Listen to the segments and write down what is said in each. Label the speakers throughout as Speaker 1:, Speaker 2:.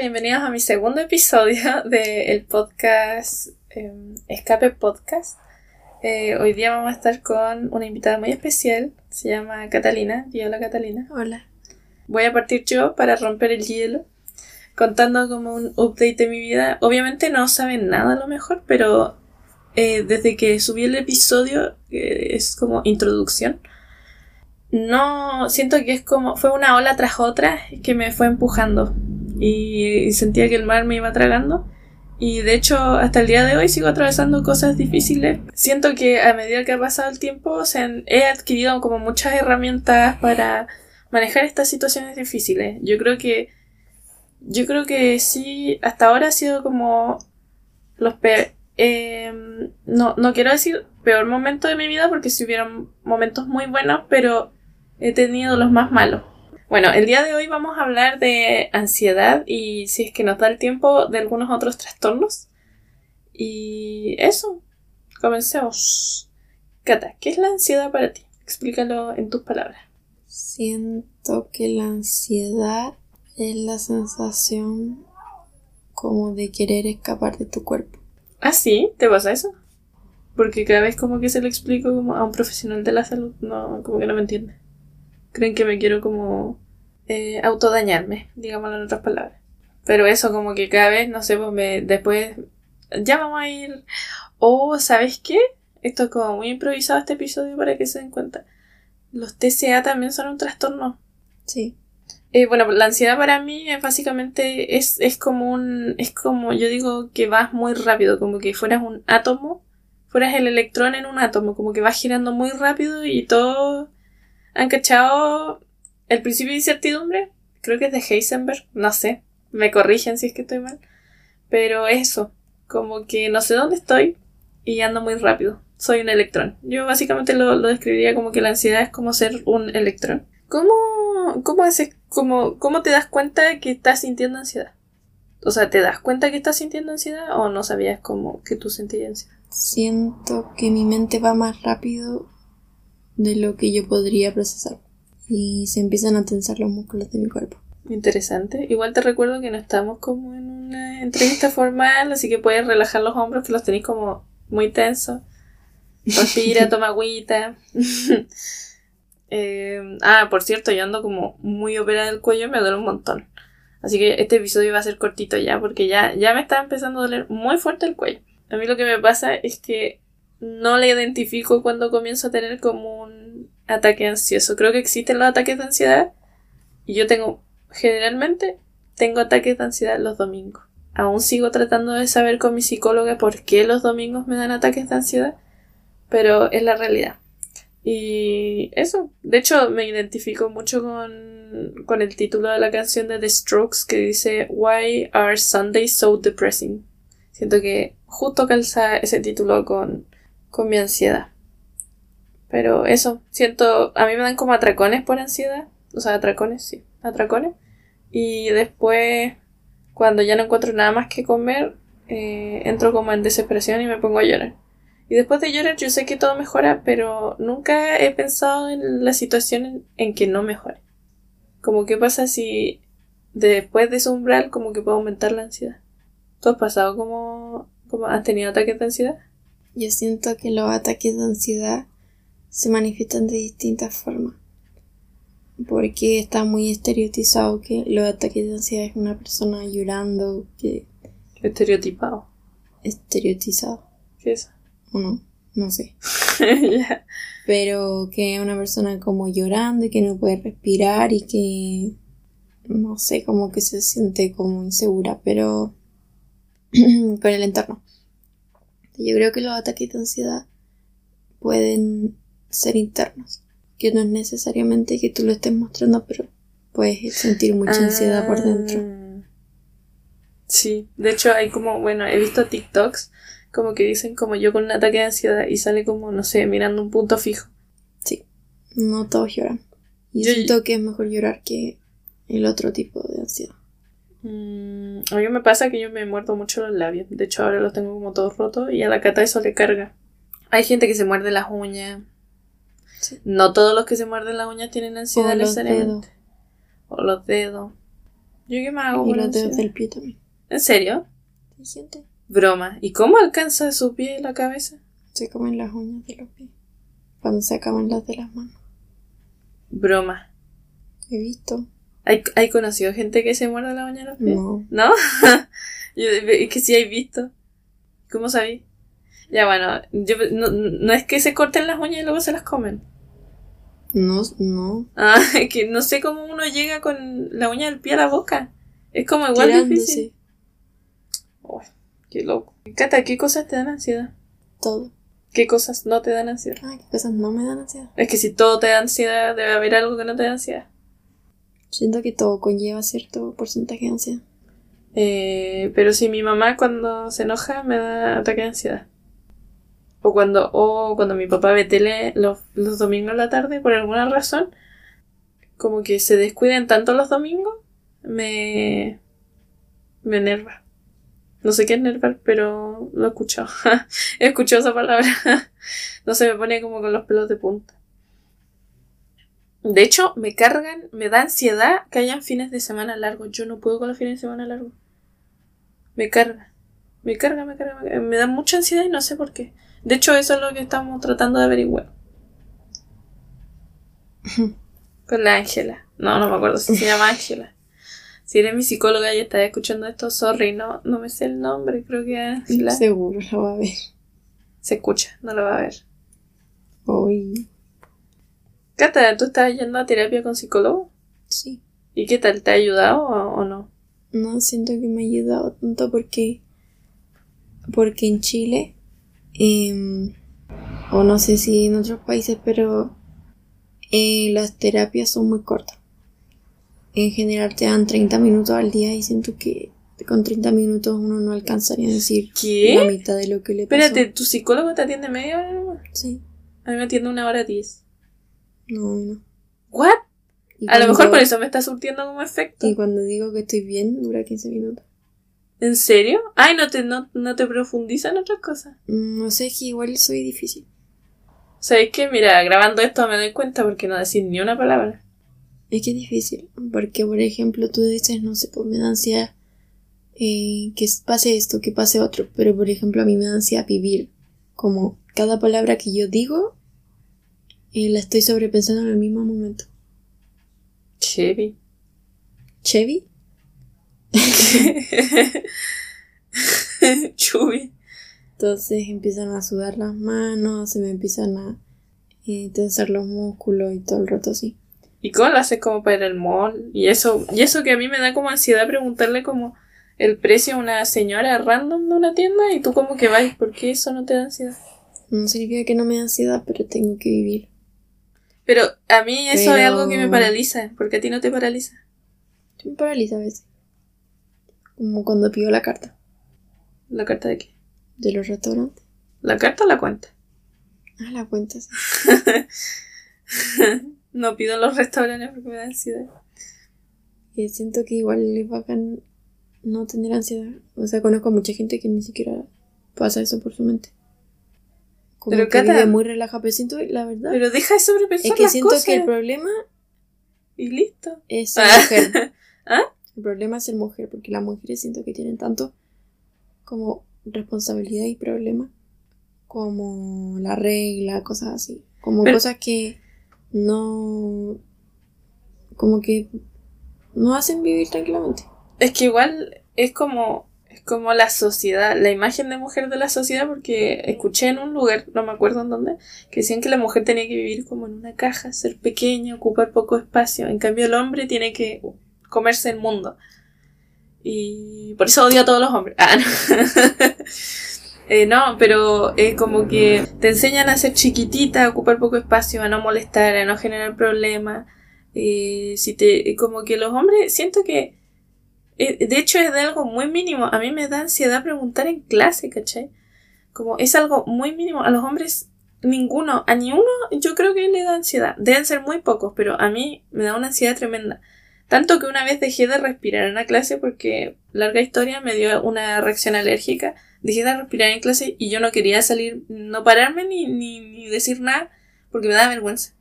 Speaker 1: Bienvenidos a mi segundo episodio del podcast em, Escape Podcast. Eh, hoy día vamos a estar con una invitada muy especial, se llama Catalina. Y hola Catalina.
Speaker 2: Hola.
Speaker 1: Voy a partir yo para romper el hielo, contando como un update de mi vida. Obviamente no saben nada a lo mejor, pero eh, desde que subí el episodio, es como introducción, no siento que es como fue una ola tras otra que me fue empujando y, sentía que el mar me iba tragando. Y de hecho hasta el día de hoy sigo atravesando cosas difíciles. Siento que a medida que ha pasado el tiempo o he adquirido como muchas herramientas para manejar estas situaciones difíciles. Yo creo que yo creo que sí hasta ahora ha sido como los pe em, no, no quiero decir peor momento de mi vida porque si hubieron momentos muy buenos pero he tenido los más malos. Bueno, el día de hoy vamos a hablar de ansiedad y si es que nos da el tiempo de algunos otros trastornos. Y eso, comencemos. Cata, ¿qué es la ansiedad para ti? Explícalo en tus palabras.
Speaker 2: Siento que la ansiedad es la sensación como de querer escapar de tu cuerpo.
Speaker 1: ¿Ah, sí? ¿Te pasa eso? Porque cada vez como que se lo explico como a un profesional de la salud, no, como que no me entiende creen que me quiero como eh, autodañarme, digámoslo en otras palabras. Pero eso como que cada vez, no sé, pues me, después ya vamos a ir... O, ¿sabes qué? Esto es como muy improvisado este episodio para que se den cuenta. Los TCA también son un trastorno.
Speaker 2: Sí.
Speaker 1: Eh, bueno, la ansiedad para mí es básicamente es, es como un, es como, yo digo que vas muy rápido, como que fueras un átomo, fueras el electrón en un átomo, como que vas girando muy rápido y todo ¿Han cachado el principio de incertidumbre? Creo que es de Heisenberg, no sé, me corrigen si es que estoy mal. Pero eso, como que no sé dónde estoy y ando muy rápido. Soy un electrón. Yo básicamente lo, describiría como que la ansiedad es como ser un electrón. ¿Cómo, cómo, haces, cómo, ¿Cómo te das cuenta que estás sintiendo ansiedad? O sea, ¿te das cuenta que estás sintiendo ansiedad o no sabías cómo que tú sentías ansiedad?
Speaker 2: Siento que mi mente va más rápido de lo que yo podría procesar. Y se empiezan a tensar los músculos de mi cuerpo.
Speaker 1: Interesante. Igual te recuerdo que no estamos como en una entrevista formal, así que puedes relajar los hombros que los tenéis como muy tensos. Respira, toma agüita. Eh, ah, por cierto, yo ando como muy operada del cuello y me duele un montón. Así que este episodio va a ser cortito ya, porque ya, ya me está empezando a doler muy fuerte el cuello. A mí lo que me pasa es que no le identifico cuando comienzo a tener como un ataque ansioso. Creo que existen los ataques de ansiedad y yo tengo, generalmente, tengo ataques de ansiedad los domingos. Aún sigo tratando de saber con mi psicóloga por qué los domingos me dan ataques de ansiedad, pero es la realidad. Y eso, de hecho me identifico mucho con, con el título de la canción de The Strokes que dice Why are Sundays so depressing? Siento que justo calza ese título con con mi ansiedad. Pero eso, siento, a mí me dan como atracones por ansiedad. O sea, atracones, sí, atracones. Y después, cuando ya no encuentro nada más que comer, eh, entro como en desesperación y me pongo a llorar. Y después de llorar yo sé que todo mejora, pero nunca he pensado en la situación en, que no mejore. Como qué pasa si después de ese umbral como que puedo aumentar la ansiedad. ¿Tú has pasado como, como has tenido ataques de ansiedad?
Speaker 2: Yo siento que los ataques de ansiedad se manifiestan de distintas formas. Porque está muy estereotizado que los ataques de ansiedad es una persona llorando, que...
Speaker 1: Estereotipado.
Speaker 2: Estereotizado.
Speaker 1: ¿Qué es?
Speaker 2: ¿O no? No sé. Pero que es una persona como llorando y que no puede respirar y que... No sé, como que se siente como insegura, pero... con el entorno. Yo creo que los ataques de ansiedad pueden ser internos, que no es necesariamente que tú lo estés mostrando, pero puedes sentir mucha ansiedad por dentro. Ah.
Speaker 1: Sí, de hecho hay como, bueno, he visto TikToks como que dicen como yo con un ataque de ansiedad y sale como, no sé, mirando un punto fijo.
Speaker 2: Sí, no todos lloran. Y yo siento que es mejor llorar que el otro tipo de ansiedad.
Speaker 1: Mm, a mí me pasa que yo me muerdo mucho los labios. De hecho, ahora los tengo como todos rotos y a la cata eso le carga. Hay gente que se muerde las uñas. No todos los que se muerden las uñas tienen ansiedad necesariamente. O los dedos. ¿Yo qué me hago?
Speaker 2: Y los dedos del pie también.
Speaker 1: ¿En serio?
Speaker 2: ¿Hay gente?
Speaker 1: Broma. ¿Y cómo alcanza su pie y la cabeza?
Speaker 2: Se comen las uñas de los pies. Cuando se acaban las de las manos.
Speaker 1: Broma.
Speaker 2: He visto.
Speaker 1: ¿Hay, ¿hay conocido gente que se muerde la uña de los pies?
Speaker 2: No.
Speaker 1: ¿No? Yo, es que sí hay visto. ¿Cómo sabí? Ya bueno, yo, no, no es que se corten las uñas y luego se las comen.
Speaker 2: No, no.
Speaker 1: Ah, es que no sé cómo uno llega con la uña del pie a la boca. Es como igual
Speaker 2: Tirándose.
Speaker 1: difícil. Uy, qué loco. Cata, ¿qué cosas te dan ansiedad?
Speaker 2: Todo.
Speaker 1: ¿Qué cosas no te dan ansiedad?
Speaker 2: Ay, qué cosas no me dan ansiedad.
Speaker 1: Es que si todo te da ansiedad, debe haber algo que no te da ansiedad.
Speaker 2: Siento que todo conlleva cierto porcentaje de ansiedad.
Speaker 1: Eh, pero si mi mamá cuando se enoja me da ataque de ansiedad. O cuando, o cuando mi papá ve tele los, domingos en la tarde, por alguna razón, como que se descuiden tanto los domingos, me, me enerva. No sé qué es enervar, pero lo he escuchado. he escuchado esa palabra. no se me pone como con los pelos de punta. De hecho, me cargan, me da ansiedad que hayan fines de semana largos. Yo no puedo con los fines de semana largos. Me carga. Me carga, me carga, me carga. Me da mucha ansiedad y no sé por qué. De hecho, eso es lo que estamos tratando de averiguar. Con la Ángela. No, no me acuerdo si se llama Ángela. Si eres mi psicóloga y estás escuchando esto, sorry, no, no me sé el nombre, creo que Ángela.
Speaker 2: Seguro lo va a ver.
Speaker 1: Se escucha, no lo va a ver.
Speaker 2: Hoy.
Speaker 1: Cata, ¿tú estás yendo a terapia con psicólogo?
Speaker 2: Sí.
Speaker 1: ¿Y qué tal? ¿Te ha ayudado o, o no?
Speaker 2: No siento que me ha ayudado tanto porque. Porque en Chile. em, o no sé si en otros países, pero. eh, las terapias son muy cortas. En general te dan 30 minutos al día y siento que con 30 minutos uno no alcanzaría a decir la mitad de lo que le pasó.
Speaker 1: Espérate, ¿tu psicólogo te atiende media hora?
Speaker 2: Sí.
Speaker 1: A mí me atiende una hora diez.
Speaker 2: No, no.
Speaker 1: ¿What?
Speaker 2: Y
Speaker 1: A lo mejor por eso me está surtiendo como efecto.
Speaker 2: Y cuando digo que estoy bien, dura 15 minutos.
Speaker 1: ¿En serio? Ay, no te, no, no te profundiza en otras cosas.
Speaker 2: Mm, No sé, es que igual soy difícil.
Speaker 1: ¿Sabes qué? Mira, grabando esto me doy cuenta porque no decís ni una palabra.
Speaker 2: Es que es difícil, porque por ejemplo tú dices, no sé, pues me da ansiedad eh, que pase esto, que pase otro, pero por ejemplo a mí me da ansiedad vivir, como cada palabra que yo digo eh, la estoy sobrepensando en el mismo momento.
Speaker 1: Chevy.
Speaker 2: ¿Chevy?
Speaker 1: Chubi.
Speaker 2: Entonces empiezan a sudar las manos, se me empiezan a eh, tensar los músculos y todo el rato así.
Speaker 1: ¿Y cómo lo haces como para ir al mall? Y eso, y eso que a mí me da como ansiedad preguntarle como el precio a una señora random de una tienda y tú como que vas, ¿por qué eso no te da ansiedad?
Speaker 2: No significa que no me da ansiedad, pero tengo que vivir.
Speaker 1: Pero a mí eso es algo que me paraliza, porque a ti no te paraliza.
Speaker 2: Me paraliza a veces. Como cuando pido la carta
Speaker 1: ¿La carta de qué?
Speaker 2: de los restaurantes.
Speaker 1: ¿La carta o la cuenta?
Speaker 2: Ah, la cuenta, sí.
Speaker 1: no pido en los restaurantes porque me da ansiedad.
Speaker 2: Y siento que igual es bacán no tener ansiedad. O sea, conozco a mucha gente que ni siquiera pasa eso por su mente. Como
Speaker 1: Pero,
Speaker 2: que
Speaker 1: Cata-
Speaker 2: vive muy relajada. Pero siento, la verdad,
Speaker 1: Pero deja de sobrepensar
Speaker 2: es que
Speaker 1: las
Speaker 2: siento
Speaker 1: cosas
Speaker 2: que el problema
Speaker 1: y listo.
Speaker 2: es ser
Speaker 1: Ah.
Speaker 2: mujer.
Speaker 1: ¿Ah?
Speaker 2: El problema es ser mujer, porque las mujeres siento que tienen tanto como responsabilidad y problema como la regla, cosas así. Como
Speaker 1: Pero-
Speaker 2: cosas que no. como que no hacen vivir tranquilamente.
Speaker 1: Es que igual es como como la sociedad, la imagen de mujer de la sociedad, porque escuché en un lugar, no me acuerdo en dónde, que decían que la mujer tenía que vivir como en una caja, ser pequeña, ocupar poco espacio. En cambio, el hombre tiene que comerse el mundo. Y por eso odio a todos los hombres. Ah, no. Eh, no, pero es como que te enseñan a ser chiquitita, a ocupar poco espacio, a no molestar, a no generar problemas. Eh, si te, como que los hombres, siento que de hecho es de algo muy mínimo. A mí me da ansiedad preguntar en clase, ¿cachai? Como es algo muy mínimo. A los hombres, ninguno, a ni uno yo creo que le da ansiedad. Deben ser muy pocos, pero a mí me da una ansiedad tremenda. Tanto que una vez dejé de respirar en la clase porque, larga historia, me dio una reacción alérgica. Dejé de respirar en clase y yo no quería salir, no pararme ni, ni, ni decir nada porque me da vergüenza.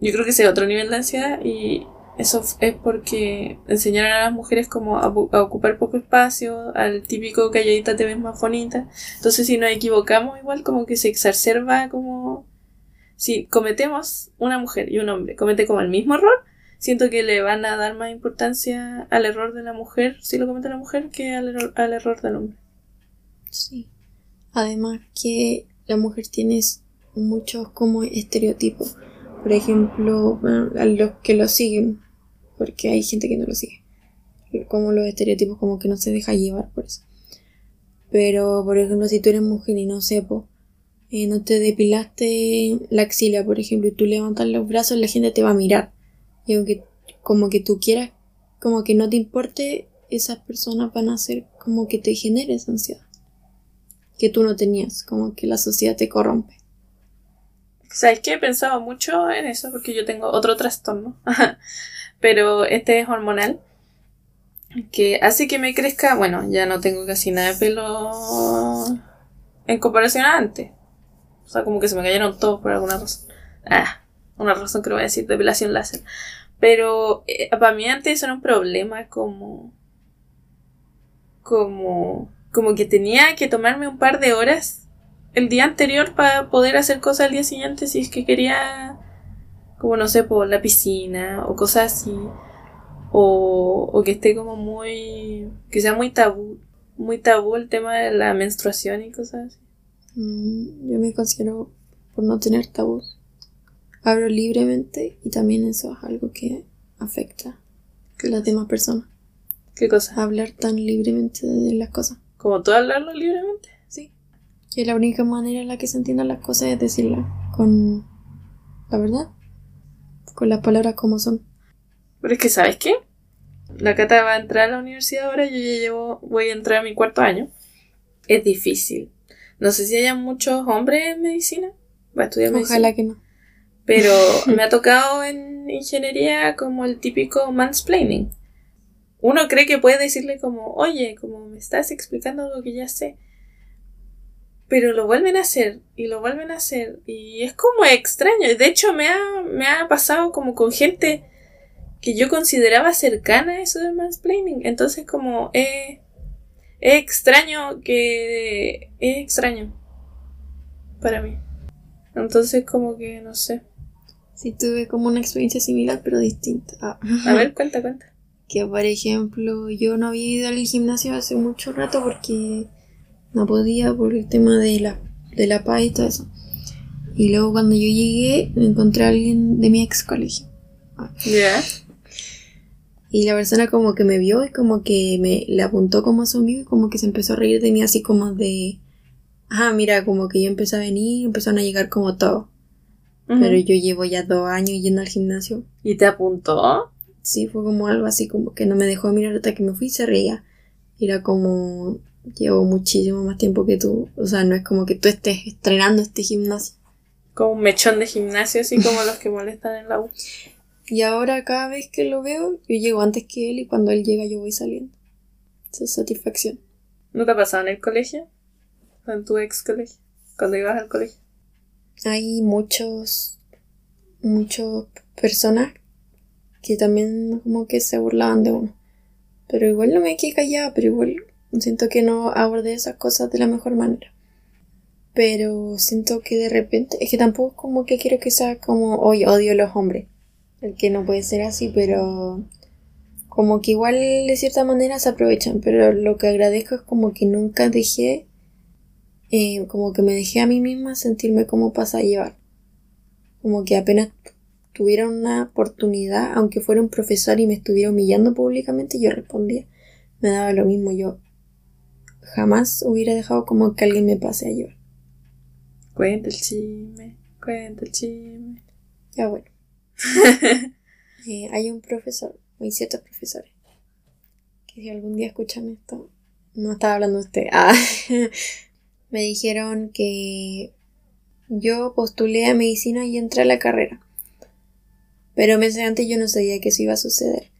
Speaker 1: Yo creo que ese es otro nivel de ansiedad y eso es porque enseñaron a las mujeres como a, ocupar poco espacio, al típico calladita te ves más bonita. Entonces si nos equivocamos igual como que se exacerba como... Si cometemos una mujer y un hombre comete como el mismo error, siento que le van a dar más importancia al error de la mujer si lo comete la mujer que al, error, al error del hombre.
Speaker 2: Sí. Además que la mujer tiene muchos como estereotipos. Por ejemplo, a los que lo siguen, porque hay gente que no lo sigue. Como los estereotipos, como que no se deja llevar por eso. Pero, por ejemplo, si tú eres mujer y no sepo, eh, no te depilaste la axila, por ejemplo, y tú levantas los brazos, la gente te va a mirar. Y aunque como que tú quieras, como que no te importe, esas personas van a hacer como que te genere esa ansiedad. Que tú no tenías, como que la sociedad te corrompe.
Speaker 1: ¿Sabes qué? He pensado mucho en eso porque yo tengo otro trastorno. pero este es hormonal, que hace que me crezca, bueno, ya no tengo casi nada de pelo en comparación a antes. O sea, como que se me cayeron todos por alguna razón. Ah, una razón que no voy a decir, depilación láser. Pero eh, para mí antes era un problema como... Como... Como que tenía que tomarme un par de horas el día anterior para poder hacer cosas al día siguiente si es que quería como no sé, por la piscina o cosas así. O, o que esté como muy. que sea muy tabú. Muy tabú el tema de la menstruación y cosas así.
Speaker 2: Mm, yo me considero por no tener tabú. Hablo libremente y también eso es algo que afecta a las demás personas.
Speaker 1: ¿Qué cosa?
Speaker 2: Hablar tan libremente de las cosas.
Speaker 1: ¿Como tú hablarlo libremente?
Speaker 2: Que la única manera en la que se entiendan las cosas es decirla con la verdad con las palabras como son.
Speaker 1: Pero es que, ¿sabes qué? La Cata va a entrar a la universidad ahora, yo ya llevo, voy a entrar a mi cuarto año. Es difícil. No sé si haya muchos hombres en medicina. Va a estudiar medicina.
Speaker 2: Ojalá que no.
Speaker 1: Pero me ha tocado en ingeniería como el típico mansplaining. Uno cree que puede decirle como, oye, como me estás explicando algo que ya sé pero lo vuelven a hacer y lo vuelven a hacer y es como extraño. De hecho, me ha, me ha pasado como con gente que yo consideraba cercana a eso del mansplaining. Entonces, como es, es extraño que es extraño para mí. Entonces, como que no sé.
Speaker 2: Sí, tuve como una experiencia similar, pero distinta. Ah.
Speaker 1: A ver, cuenta, cuenta.
Speaker 2: Que, por ejemplo, yo no había ido al gimnasio hace mucho rato porque no podía por el tema de la, de la paz y todo eso. Y luego cuando yo llegué, me encontré a alguien de mi ex colegio.
Speaker 1: Ya.
Speaker 2: Y la persona como que me vio y como que me le apuntó como a su amigo y como que se empezó a reír de mí así como de... Ah, mira, como que yo empecé a venir, empezaron a llegar como todo. Pero yo llevo ya dos años yendo al gimnasio.
Speaker 1: ¿Y te apuntó?
Speaker 2: Sí, fue como algo así como que no me dejó mirar hasta que me fui y se reía. Era como, llevo muchísimo más tiempo que tú. O sea, no es como que tú estés estrenando este gimnasio.
Speaker 1: Como un mechón de gimnasio, así como los que molestan en la U.
Speaker 2: Y ahora cada vez que lo veo, yo llego antes que él y cuando él llega yo voy saliendo. Esa es satisfacción.
Speaker 1: ¿No te ha pasado en el colegio? ¿En tu ex colegio? Cuando ibas al colegio.
Speaker 2: Hay muchos, muchas personas que también como que se burlaban de uno. Pero igual no me quedé callada, pero igual Siento que no abordé esas cosas de la mejor manera. Pero siento que de repente, es que tampoco como que quiero que sea como, hoy odio a los hombres. El que no puede ser así, pero como que igual de cierta manera se aprovechan. Pero lo que agradezco es como que nunca dejé, eh, como que me dejé a mí misma sentirme como pasa a llevar. Como que apenas tuviera una oportunidad, aunque fuera un profesor y me estuviera humillando públicamente, yo respondía. Me daba lo mismo yo jamás hubiera dejado como que alguien me pase a llevar.
Speaker 1: Cuenta el chisme, cuenta el chisme.
Speaker 2: Ya bueno. Eh, hay un profesor, hay ciertos profesores, que si algún día escuchan esto, no estaba hablando de usted. Ah, me dijeron que yo postulé a medicina y entré a la carrera. Pero meses antes yo no sabía que eso iba a suceder.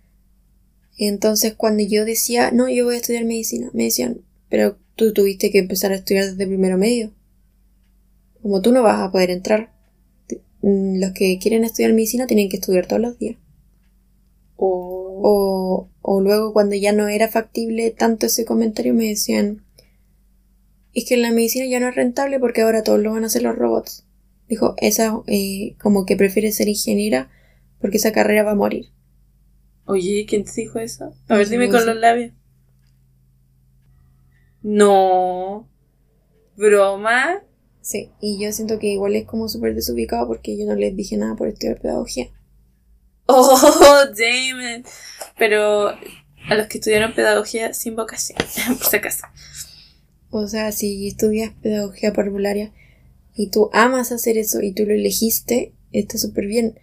Speaker 2: Entonces cuando yo decía, no, yo voy a estudiar medicina, me decían, pero tú tuviste que empezar a estudiar desde primero medio. Como tú no vas a poder entrar. Mm, los que quieren estudiar medicina tienen que estudiar todos los días. O, o luego cuando ya no era factible tanto ese comentario me decían, es que la medicina ya no es rentable porque ahora todos lo van a hacer los robots. Dijo, esa eh, como que prefiere ser ingeniera porque esa carrera va a morir.
Speaker 1: Oye, ¿quién te dijo eso? A ver, dime con los labios. No. ¿Broma?
Speaker 2: Sí, y yo siento que igual es como súper desubicado porque yo no les dije nada por estudiar pedagogía.
Speaker 1: Oh, Damon. Pero a los que estudiaron pedagogía sin vocación, por si acaso.
Speaker 2: O sea, si estudias pedagogía parvularia y tú amas hacer eso y tú lo elegiste, está súper bien.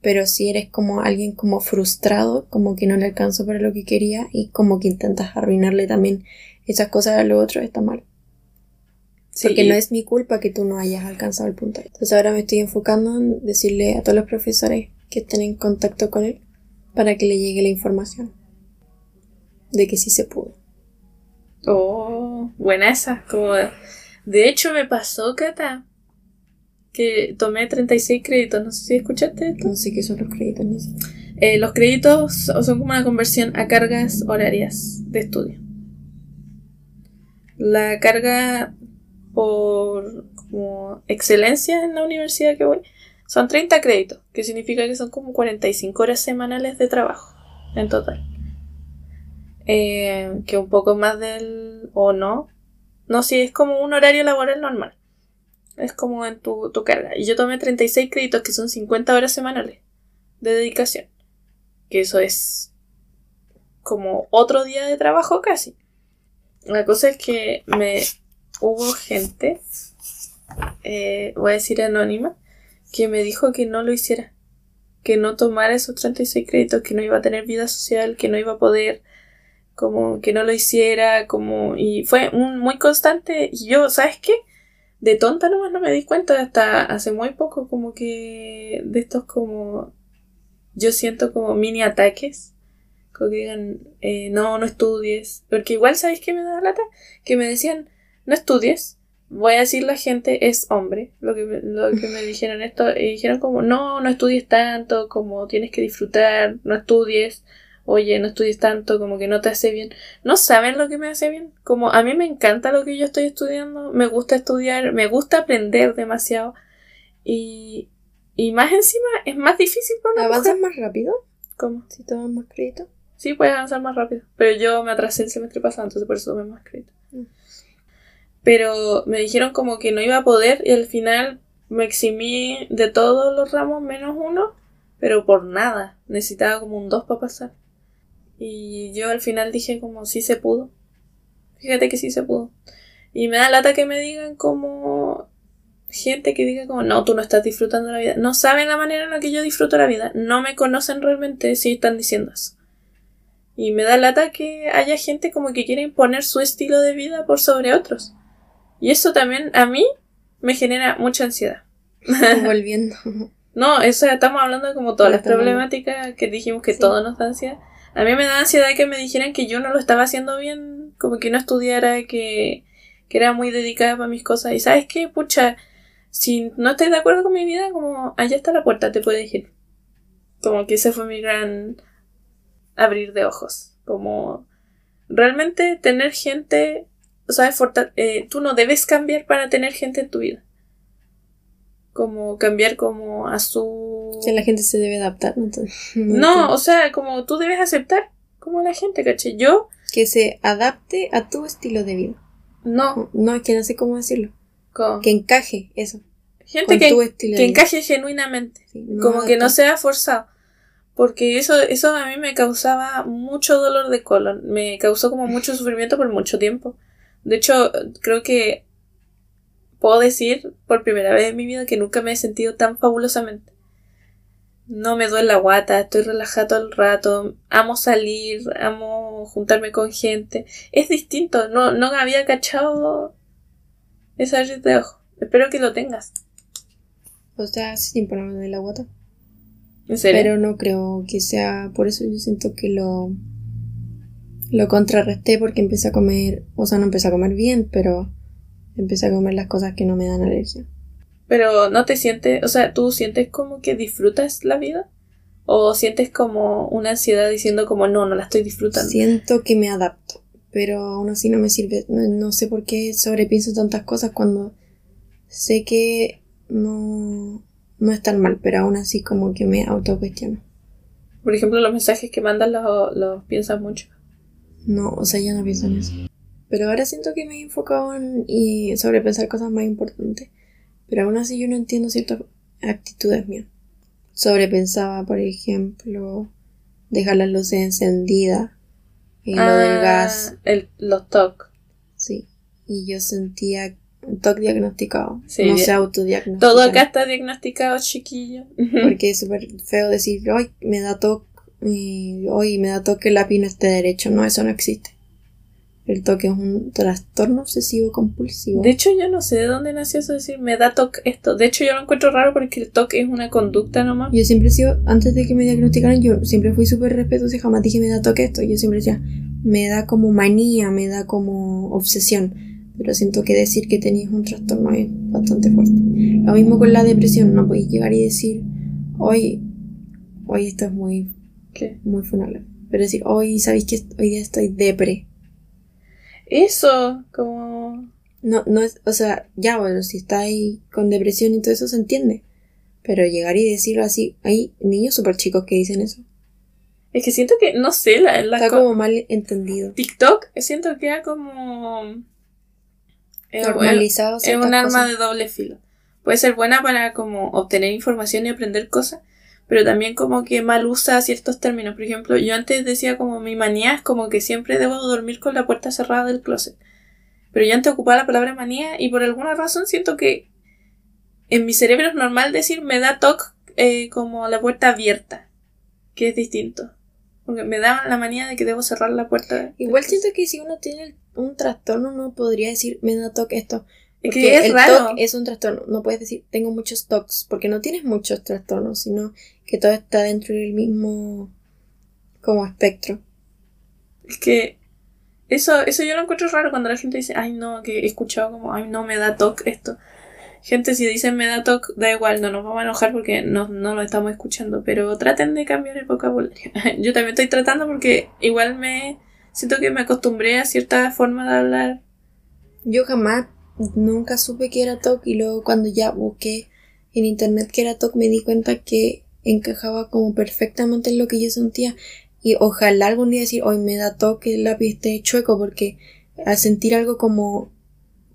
Speaker 2: Pero si eres como alguien como frustrado, como que no le alcanzó para lo que quería y como que intentas arruinarle también esas cosas a lo otro, está mal. Porque no es mi culpa que tú no hayas alcanzado el punto. Entonces ahora me estoy enfocando en decirle a todos los profesores que estén en contacto con él para que le llegue la información de que sí se pudo.
Speaker 1: Oh, buena esa. Como de hecho me pasó, Cata, que tomé 36 créditos. No sé si escuchaste esto.
Speaker 2: No sé qué son los créditos.
Speaker 1: Eh, los créditos son como una conversión a cargas horarias de estudio. La carga por como excelencia en la universidad que voy son 30 créditos, que significa que son como 45 horas semanales de trabajo en total. Eh, que un poco más del... o no. No, si es como un horario laboral normal. Es como en tu, tu carga. Y yo tomé 36 créditos, que son 50 horas semanales de dedicación. Que eso es como otro día de trabajo casi. La cosa es que me hubo gente, eh, voy a decir anónima, que me dijo que no lo hiciera, que no tomara esos 36 créditos, que no iba a tener vida social, que no iba a poder, como que no lo hiciera, como, y fue un, muy constante, y yo, ¿sabes qué? De tonta nomás no me di cuenta hasta hace muy poco, como que de estos como, yo siento como mini ataques, como que digan, eh, no, no estudies, porque igual, ¿sabéis qué me da lata? Que me decían, no estudies, voy a decir la gente es hombre, lo que, lo que me dijeron esto, y dijeron como, no, no estudies tanto, como tienes que disfrutar, no estudies, oye, no estudies tanto, como que no te hace bien. No saben lo que me hace bien, como a mí me encanta lo que yo estoy estudiando, me gusta estudiar, me gusta aprender demasiado, y, y más encima es más difícil
Speaker 2: para una ¿Avanzas más rápido?
Speaker 1: ¿Cómo?
Speaker 2: Si tomas más crédito.
Speaker 1: Sí, puedes avanzar más rápido, pero yo me atrasé el semestre pasado, entonces por eso tomé más crédito. Mm pero me dijeron como que no iba a poder y al final me eximí de todos los ramos menos uno, pero por nada, necesitaba como un 2 para pasar. Y yo al final dije como sí se pudo. Fíjate que sí se pudo. Y me da lata que me digan como gente que diga como no, tú no estás disfrutando la vida. No saben la manera en la que yo disfruto la vida. No me conocen realmente si están diciendo eso. Y me da lata que haya gente como que quiere imponer su estilo de vida por sobre otros. Y eso también a mí me genera mucha ansiedad.
Speaker 2: Volviendo.
Speaker 1: no, eso estamos hablando como todas las problemáticas que dijimos que todo nos da ansiedad. A mí me da ansiedad que me dijeran que yo no lo estaba haciendo bien, como que no estudiara, que, que era muy dedicada para mis cosas. Y sabes qué, pucha, si no estás de acuerdo con mi vida, como allá está la puerta, te puedes ir. Como que ese fue mi gran abrir de ojos. Como realmente tener gente o sea, eh, tú no debes cambiar para tener gente en tu vida. Como cambiar como a su...
Speaker 2: Que la gente se debe adaptar.
Speaker 1: No, o sea, como tú debes aceptar como la gente, ¿caché? Yo...
Speaker 2: Que se adapte a tu estilo de vida. No. No, es que no sé cómo decirlo. Que encaje eso.
Speaker 1: Gente que, que encaje genuinamente. como que no sea forzado. Porque eso, eso a mí me causaba mucho dolor de colon. Me causó como mucho sufrimiento por mucho tiempo. De hecho, creo que puedo decir por primera vez en mi vida que nunca me he sentido tan fabulosamente. No me duele la guata, estoy relajado todo el rato, amo salir, amo juntarme con gente. Es distinto, no, no había cachado esa de ojo. Espero que lo tengas.
Speaker 2: O sea, sí, por no me la guata. ¿En serio? Pero no creo que sea por eso yo siento que lo lo contrarresté porque empecé a comer, o sea, no empecé a comer bien, pero empecé a comer las cosas que no me dan alergia.
Speaker 1: Pero no te sientes, o sea, tú sientes como que disfrutas la vida ¿O sientes como una ansiedad diciendo como no, no la estoy disfrutando?
Speaker 2: Siento que me adapto, pero aún así no me sirve. No, no sé por qué sobrepienso tantas cosas cuando sé que no, no es tan mal, pero aún así como que me autocuestiono.
Speaker 1: Por ejemplo, los mensajes que mandas los, los piensas mucho.
Speaker 2: No, o sea, ya no pienso en eso. Pero ahora siento que me he enfocado en y sobrepensar cosas más importantes. Pero aún así yo no entiendo ciertas actitudes mías. Sobrepensaba, por ejemplo, dejar las luces encendidas y lo del
Speaker 1: Ah,
Speaker 2: gas.
Speaker 1: El, los TOC.
Speaker 2: Sí. Y yo sentía TOC diagnosticado.
Speaker 1: Sí,
Speaker 2: no se autodiagnostica.
Speaker 1: Todo acá está diagnosticado, chiquillo.
Speaker 2: Porque es súper feo decir, hoy me da TOC, y hoy me da TOC que el lápiz no esté derecho. No, eso no existe. El TOC es un trastorno obsesivo compulsivo.
Speaker 1: De hecho, yo no sé de dónde nació eso de decir me da TOC esto. De hecho, yo lo encuentro raro porque el TOC es una conducta nomás.
Speaker 2: Yo siempre he sido, antes de que me diagnosticaran, yo siempre fui súper respetuosa y jamás dije me da toque esto. Yo siempre decía, me da como manía, me da como obsesión. Pero siento que decir que tenías un trastorno es bastante fuerte. Lo mismo con la depresión, no podéis llegar y decir, hoy, hoy esto es muy,
Speaker 1: ¿Qué?
Speaker 2: muy funable. Pero decir, hoy sabéis que hoy día estoy depre.
Speaker 1: Eso, como.
Speaker 2: No, no es, o sea, ya bueno, si estáis con depresión y todo eso se entiende. Pero llegar y decirlo así, hay niños súper chicos que dicen eso.
Speaker 1: Es que siento que, no sé, la, la
Speaker 2: Está
Speaker 1: co-
Speaker 2: como mal entendido.
Speaker 1: TikTok siento que era como. Es-
Speaker 2: Normalizado
Speaker 1: Es un arma
Speaker 2: cosas.
Speaker 1: de doble filo. Puede ser buena para como obtener información y aprender cosas, pero también como que mal usa ciertos términos. Por ejemplo, yo antes decía como mi manía es como que siempre debo dormir con la puerta cerrada del closet. Pero yo antes ocupaba la palabra manía y por alguna razón siento que en mi cerebro es normal decir me da toque eh, como la puerta abierta, que es distinto. Porque me da la manía de que debo cerrar la puerta.
Speaker 2: Igual siento que si uno tiene un trastorno no podría decir me da toque esto.
Speaker 1: Es
Speaker 2: Porque
Speaker 1: que es
Speaker 2: el
Speaker 1: raro.
Speaker 2: TOC es un trastorno. No puedes decir tengo muchos TOCs porque no tienes muchos trastornos, sino que todo está dentro del mismo como espectro.
Speaker 1: Es que eso, eso yo lo encuentro raro cuando la gente dice, ay no, que he escuchado como, ay no, me da toque esto. Gente, si dicen me da toque, da igual, no nos vamos a enojar porque no, no lo estamos escuchando, pero traten de cambiar el vocabulario. yo también estoy tratando porque igual me siento que me acostumbré a cierta forma de hablar.
Speaker 2: Yo jamás, nunca supe que era TOC y luego cuando ya busqué en internet que era TOC me di cuenta que encajaba como perfectamente en lo que yo sentía y ojalá algún día decir hoy me da TOC que el lápiz esté chueco porque al sentir algo como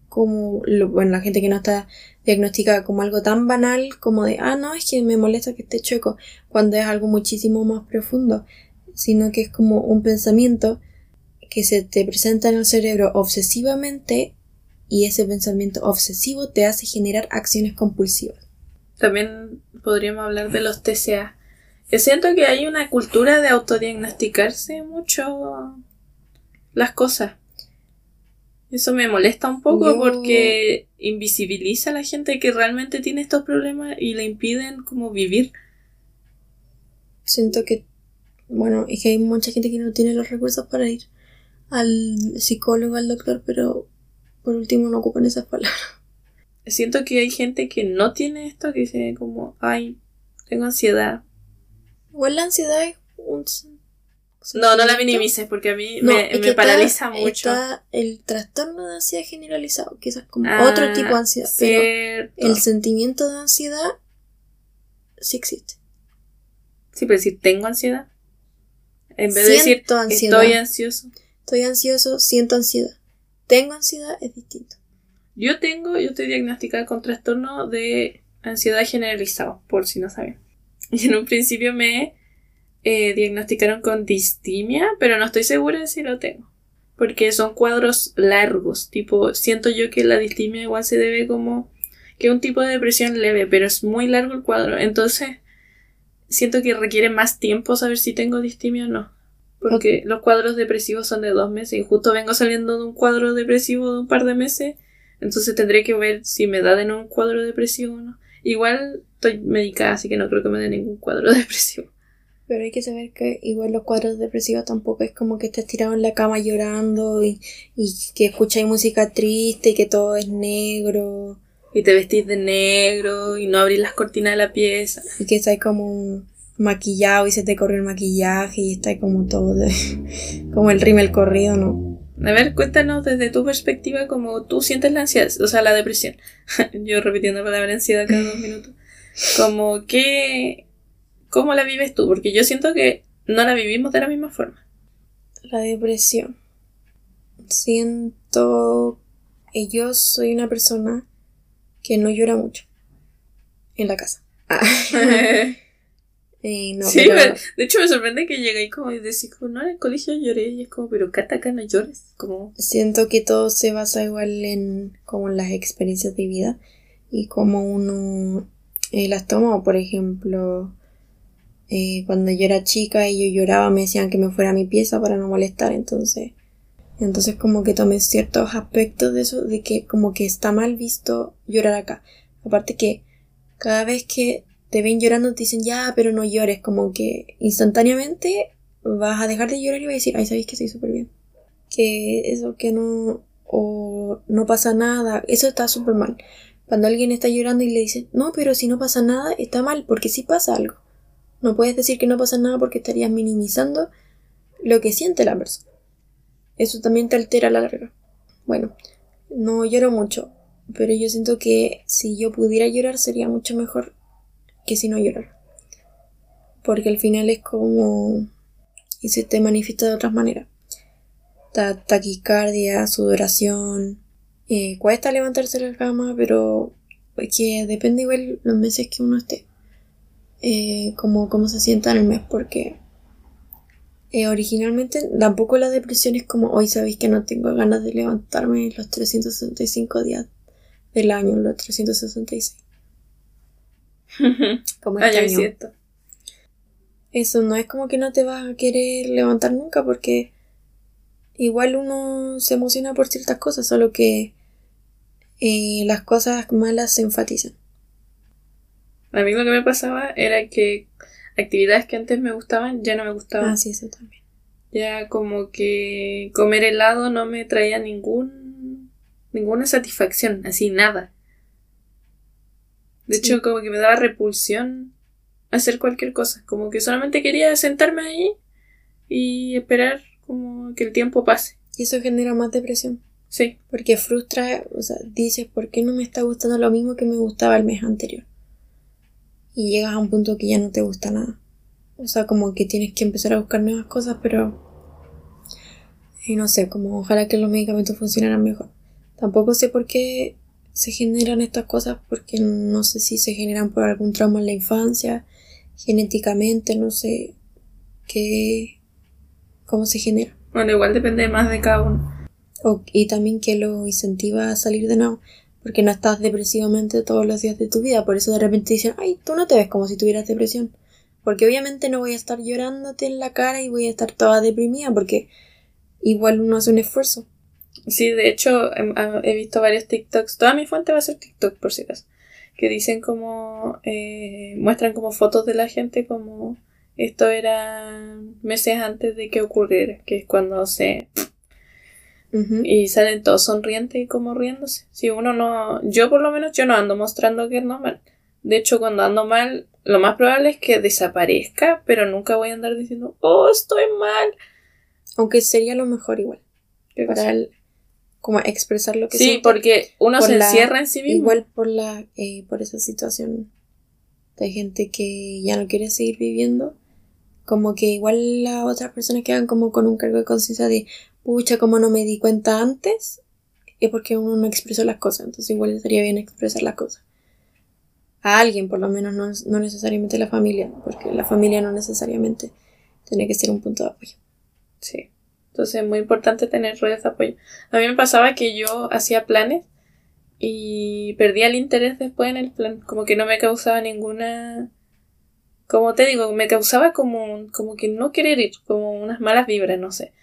Speaker 2: como lo- bueno la gente que no está diagnosticada como algo tan banal como de ah no es que me molesta que esté chueco cuando es algo muchísimo más profundo sino que es como un pensamiento que se te presenta en el cerebro obsesivamente y ese pensamiento obsesivo te hace generar acciones compulsivas.
Speaker 1: También podríamos hablar de los TCA. Yo siento que hay una cultura de autodiagnosticarse mucho las cosas. Eso me molesta un poco porque invisibiliza a la gente que realmente tiene estos problemas y le impiden como vivir.
Speaker 2: Siento que, bueno, es que hay mucha gente que no tiene los recursos para ir al psicólogo, al doctor, pero por último no ocupan esas palabras.
Speaker 1: Siento que hay gente que no tiene esto, que dice como, ay, tengo ansiedad.
Speaker 2: Igual la ansiedad es un...
Speaker 1: No, no la minimices porque a mí
Speaker 2: No,
Speaker 1: me, me
Speaker 2: está-
Speaker 1: paraliza mucho.
Speaker 2: Está el trastorno de ansiedad generalizado, es como
Speaker 1: Ah,
Speaker 2: otro tipo de ansiedad, pero el sentimiento de ansiedad sí existe.
Speaker 1: Sí, pero si tengo ansiedad. En vez de decir
Speaker 2: ansiedad.
Speaker 1: estoy ansioso.
Speaker 2: Estoy ansioso, siento ansiedad. Tengo ansiedad, es distinto.
Speaker 1: Yo tengo, yo estoy diagnosticada con trastorno de ansiedad generalizado, por si no saben. Y en un principio me eh, diagnosticaron con distimia, pero no estoy segura de si lo tengo. Porque son cuadros largos, tipo, siento yo que la distimia igual se debe como que un tipo de depresión leve, pero es muy largo el cuadro. Entonces, siento que requiere más tiempo saber si tengo distimia o no. Porque los cuadros depresivos son de dos meses y justo vengo saliendo de un cuadro depresivo de un par de meses. Entonces tendré que ver si me da de nuevo un cuadro depresivo o no. Igual estoy medicada, así que no creo que me dé ningún cuadro depresivo.
Speaker 2: Pero hay que saber que igual los cuadros depresivos tampoco es como que estés tirado en la cama llorando y, y que escucháis música triste y que todo es negro
Speaker 1: Y te vestís de negro y no abrís las cortinas de la pieza.
Speaker 2: y que estáis como maquillado y se te corre el maquillaje y está como todo de, como el rímel corrido, ¿no?
Speaker 1: A ver, cuéntanos desde tu perspectiva cómo tú sientes la ansiedad, o sea, la depresión. Yo repitiendo la palabra ansiedad cada dos minutos. Como que, ¿cómo la vives tú? Porque yo siento que no la vivimos de la misma forma.
Speaker 2: La depresión. Siento que yo soy una persona que no llora mucho en la casa.
Speaker 1: Eh, no, sí, pero... de hecho me sorprende que llegué como y decís, como, no, en el colegio lloré y es como, pero Cata, acá no llores. Como...
Speaker 2: Siento que todo se basa igual en como las experiencias de vida y cómo uno eh, las toma. Por ejemplo, eh, cuando yo era chica y yo lloraba me decían que me fuera a mi pieza para no molestar, entonces... Entonces como que tomé ciertos aspectos de eso, de que como que está mal visto llorar acá. Aparte que cada vez que te ven llorando te dicen ya, pero no llores, como que instantáneamente vas a dejar de llorar y vas a decir, ay, sabéis que estoy súper bien. Que eso que no, o no pasa nada, eso está súper mal. Cuando alguien está llorando y le dice, no, pero si no pasa nada, está mal, porque sí pasa algo. No puedes decir que no pasa nada porque estarías minimizando lo que siente la persona. Eso también te altera a la larga. Bueno, no lloro mucho, pero yo siento que si yo pudiera llorar sería mucho mejor que si no llorar. Porque al final es como... y se te manifiesta de otras maneras. taquicardia, sudoración. Eh, cuesta levantarse de la cama, pero es que depende igual los meses que uno esté. Eh, como cómo se sienta en el mes, porque eh, originalmente tampoco la depresión es como hoy sabéis que no tengo ganas de levantarme los 365 días del año, los 366. como este Eso no es como que no te vas a querer levantar nunca porque igual uno se emociona por ciertas cosas, solo que eh, las cosas malas se enfatizan.
Speaker 1: A mí lo que me pasaba era que actividades que antes me gustaban ya no me gustaban.
Speaker 2: Ah, sí, eso también.
Speaker 1: Ya como que comer helado no me traía ningún ninguna satisfacción, así nada. De hecho, como que me daba repulsión hacer cualquier cosa. Como que solamente quería sentarme ahí y esperar como que el tiempo pase.
Speaker 2: Y eso genera más depresión.
Speaker 1: Sí.
Speaker 2: Porque frustra, o sea, dices, ¿por qué no me está gustando lo mismo que me gustaba el mes anterior? Y llegas a un punto que ya no te gusta nada. O sea, como que tienes que empezar a buscar nuevas cosas, pero... Y no sé, como ojalá que los medicamentos funcionaran mejor. Tampoco sé por qué se generan estas cosas porque no sé si se generan por algún trauma en la infancia, genéticamente, no sé qué, cómo se genera.
Speaker 1: Bueno, igual depende más de cada uno.
Speaker 2: y también que lo incentiva a salir de nuevo, porque no estás depresivamente todos los días de tu vida, por eso de repente dicen, ay, tú no te ves como si tuvieras depresión. Porque obviamente no voy a estar llorándote en la cara y voy a estar toda deprimida, porque igual uno hace un esfuerzo.
Speaker 1: Sí, de hecho, em, ah, he, visto varios TikToks. Toda mi fuente va a ser TikTok, por si acaso. Que dicen como. Eh, muestran como fotos de la gente como. Esto era meses antes de que ocurriera, que es cuando se. Y salen todos sonrientes y como riéndose. Si uno no. Yo, por lo menos, yo no ando mostrando que ando mal. De hecho, cuando ando mal, lo más probable es que desaparezca, pero nunca voy a andar diciendo, oh, estoy mal.
Speaker 2: Aunque sería lo mejor igual. Para el, como expresar lo que
Speaker 1: sí porque uno se encierra en sí mismo
Speaker 2: igual por la eh, por esa situación de gente que ya no quiere seguir viviendo como que igual las otras personas quedan como con un cargo de conciencia de pucha como no me di cuenta antes es porque uno no expresó las cosas entonces igual estaría bien expresar las cosas a alguien por lo menos no, no necesariamente la familia porque la familia no necesariamente tiene que ser un punto de apoyo
Speaker 1: sí entonces es muy importante tener redes de apoyo. A mí me pasaba que yo hacía planes y perdía el interés después en el plan. Como que no me causaba ninguna... Como te digo, me causaba como, como que no querer ir, como unas malas vibras, no sé.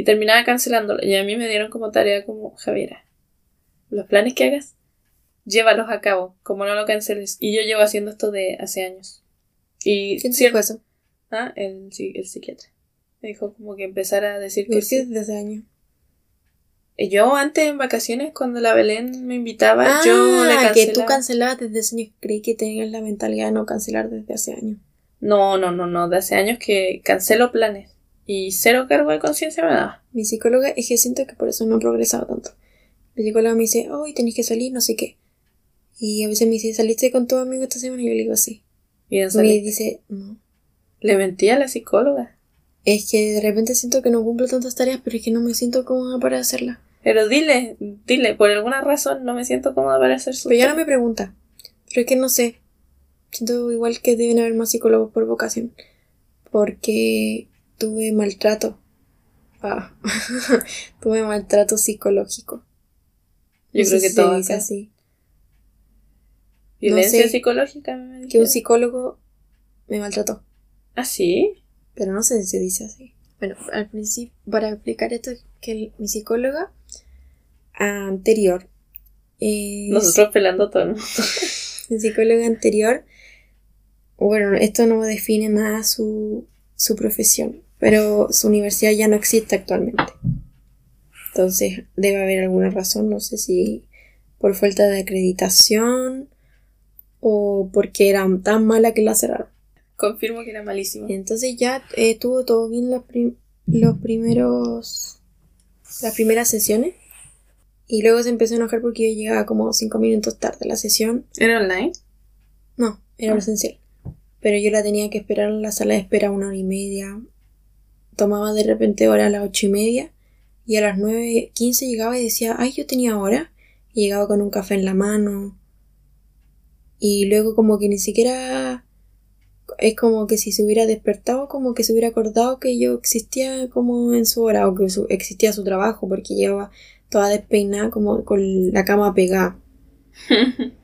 Speaker 1: Y terminaba cancelándolo. Y a mí me dieron como tarea como, Javiera, los planes que hagas, llévalos a cabo, como no lo canceles. Y yo llevo haciendo esto de hace años. Y
Speaker 2: ¿Quién te eso?
Speaker 1: Ah, el, el psiquiatra. Me dijo como que empezara a decir
Speaker 2: que sí. desde año?
Speaker 1: Yo antes en vacaciones, cuando la Belén me invitaba, yo
Speaker 2: le cancelaba. que tú cancelabas desde hace años. Creí que tenías la mentalidad de no cancelar desde hace años.
Speaker 1: No, no, no, no. De hace años que cancelo planes. Y cero cargo de conciencia me da.
Speaker 2: Mi psicóloga es que siento que por eso no he progresado tanto. Mi psicóloga me dice, hoy tenéis que salir, no sé qué. Y a veces me dice, ¿saliste con tu amigo esta semana? Y yo le digo, sí.
Speaker 1: Y
Speaker 2: me dice, no.
Speaker 1: Le mentí a la psicóloga.
Speaker 2: Es que de repente siento que no cumplo tantas tareas, pero es que no me siento cómoda para hacerlas.
Speaker 1: Pero dile, dile, por alguna razón no me siento cómoda para hacer su
Speaker 2: Pero ya no me pregunta. Pero es que no sé. Siento igual que deben haber más psicólogos por vocación. Porque tuve maltrato. Ah. tuve maltrato psicológico.
Speaker 1: Yo
Speaker 2: No
Speaker 1: creo que todo acá.
Speaker 2: así.
Speaker 1: Violencia
Speaker 2: No sé.
Speaker 1: psicológica me
Speaker 2: Que un psicólogo me maltrató.
Speaker 1: ¿Ah, sí?
Speaker 2: Pero no sé si se dice así. Bueno, al principio, para explicar esto, que el- mi psicóloga anterior. eh,
Speaker 1: Nosotros pelando todo el mundo.
Speaker 2: Mi psicóloga anterior. Bueno, esto no define nada su, su profesión, pero su universidad ya no existe actualmente. Entonces, debe haber alguna razón, no sé si por falta de acreditación o porque era tan mala que la cerraron.
Speaker 1: Confirmo que era malísimo.
Speaker 2: Entonces ya eh, tuvo todo bien los, prim- los primeros. las primeras sesiones. Y luego se empezó a enojar porque yo llegaba como cinco minutos tarde a la sesión.
Speaker 1: ¿Era online?
Speaker 2: No, era
Speaker 1: Ah.
Speaker 2: presencial. Pero yo la tenía que esperar en la sala de espera una hora y media. Tomaba de repente hora a las ocho y media. Y a las nueve quince llegaba y decía, ay, yo tenía hora. Y llegaba con un café en la mano. Y luego como que ni siquiera... Es como que si se hubiera despertado, como que se hubiera acordado que yo existía como en su hora o que su- existía su trabajo, porque llevaba toda despeinada como con la cama pegada.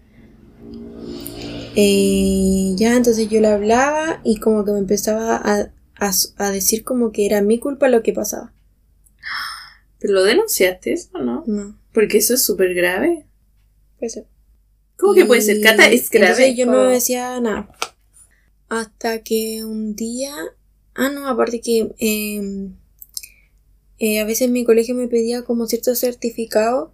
Speaker 2: Eh, ya, entonces yo le hablaba y como que me empezaba a, a, a decir como que era mi culpa lo que pasaba.
Speaker 1: ¿Pero lo denunciaste eso o no?
Speaker 2: No,
Speaker 1: Porque eso es súper grave.
Speaker 2: puede ser.
Speaker 1: ¿Cómo que puede ser? Cata es grave.
Speaker 2: entonces yo no
Speaker 1: Oh.
Speaker 2: decía nada. Hasta que un día... Ah, no, aparte que eh, eh, a veces mi colegio me pedía como cierto certificado.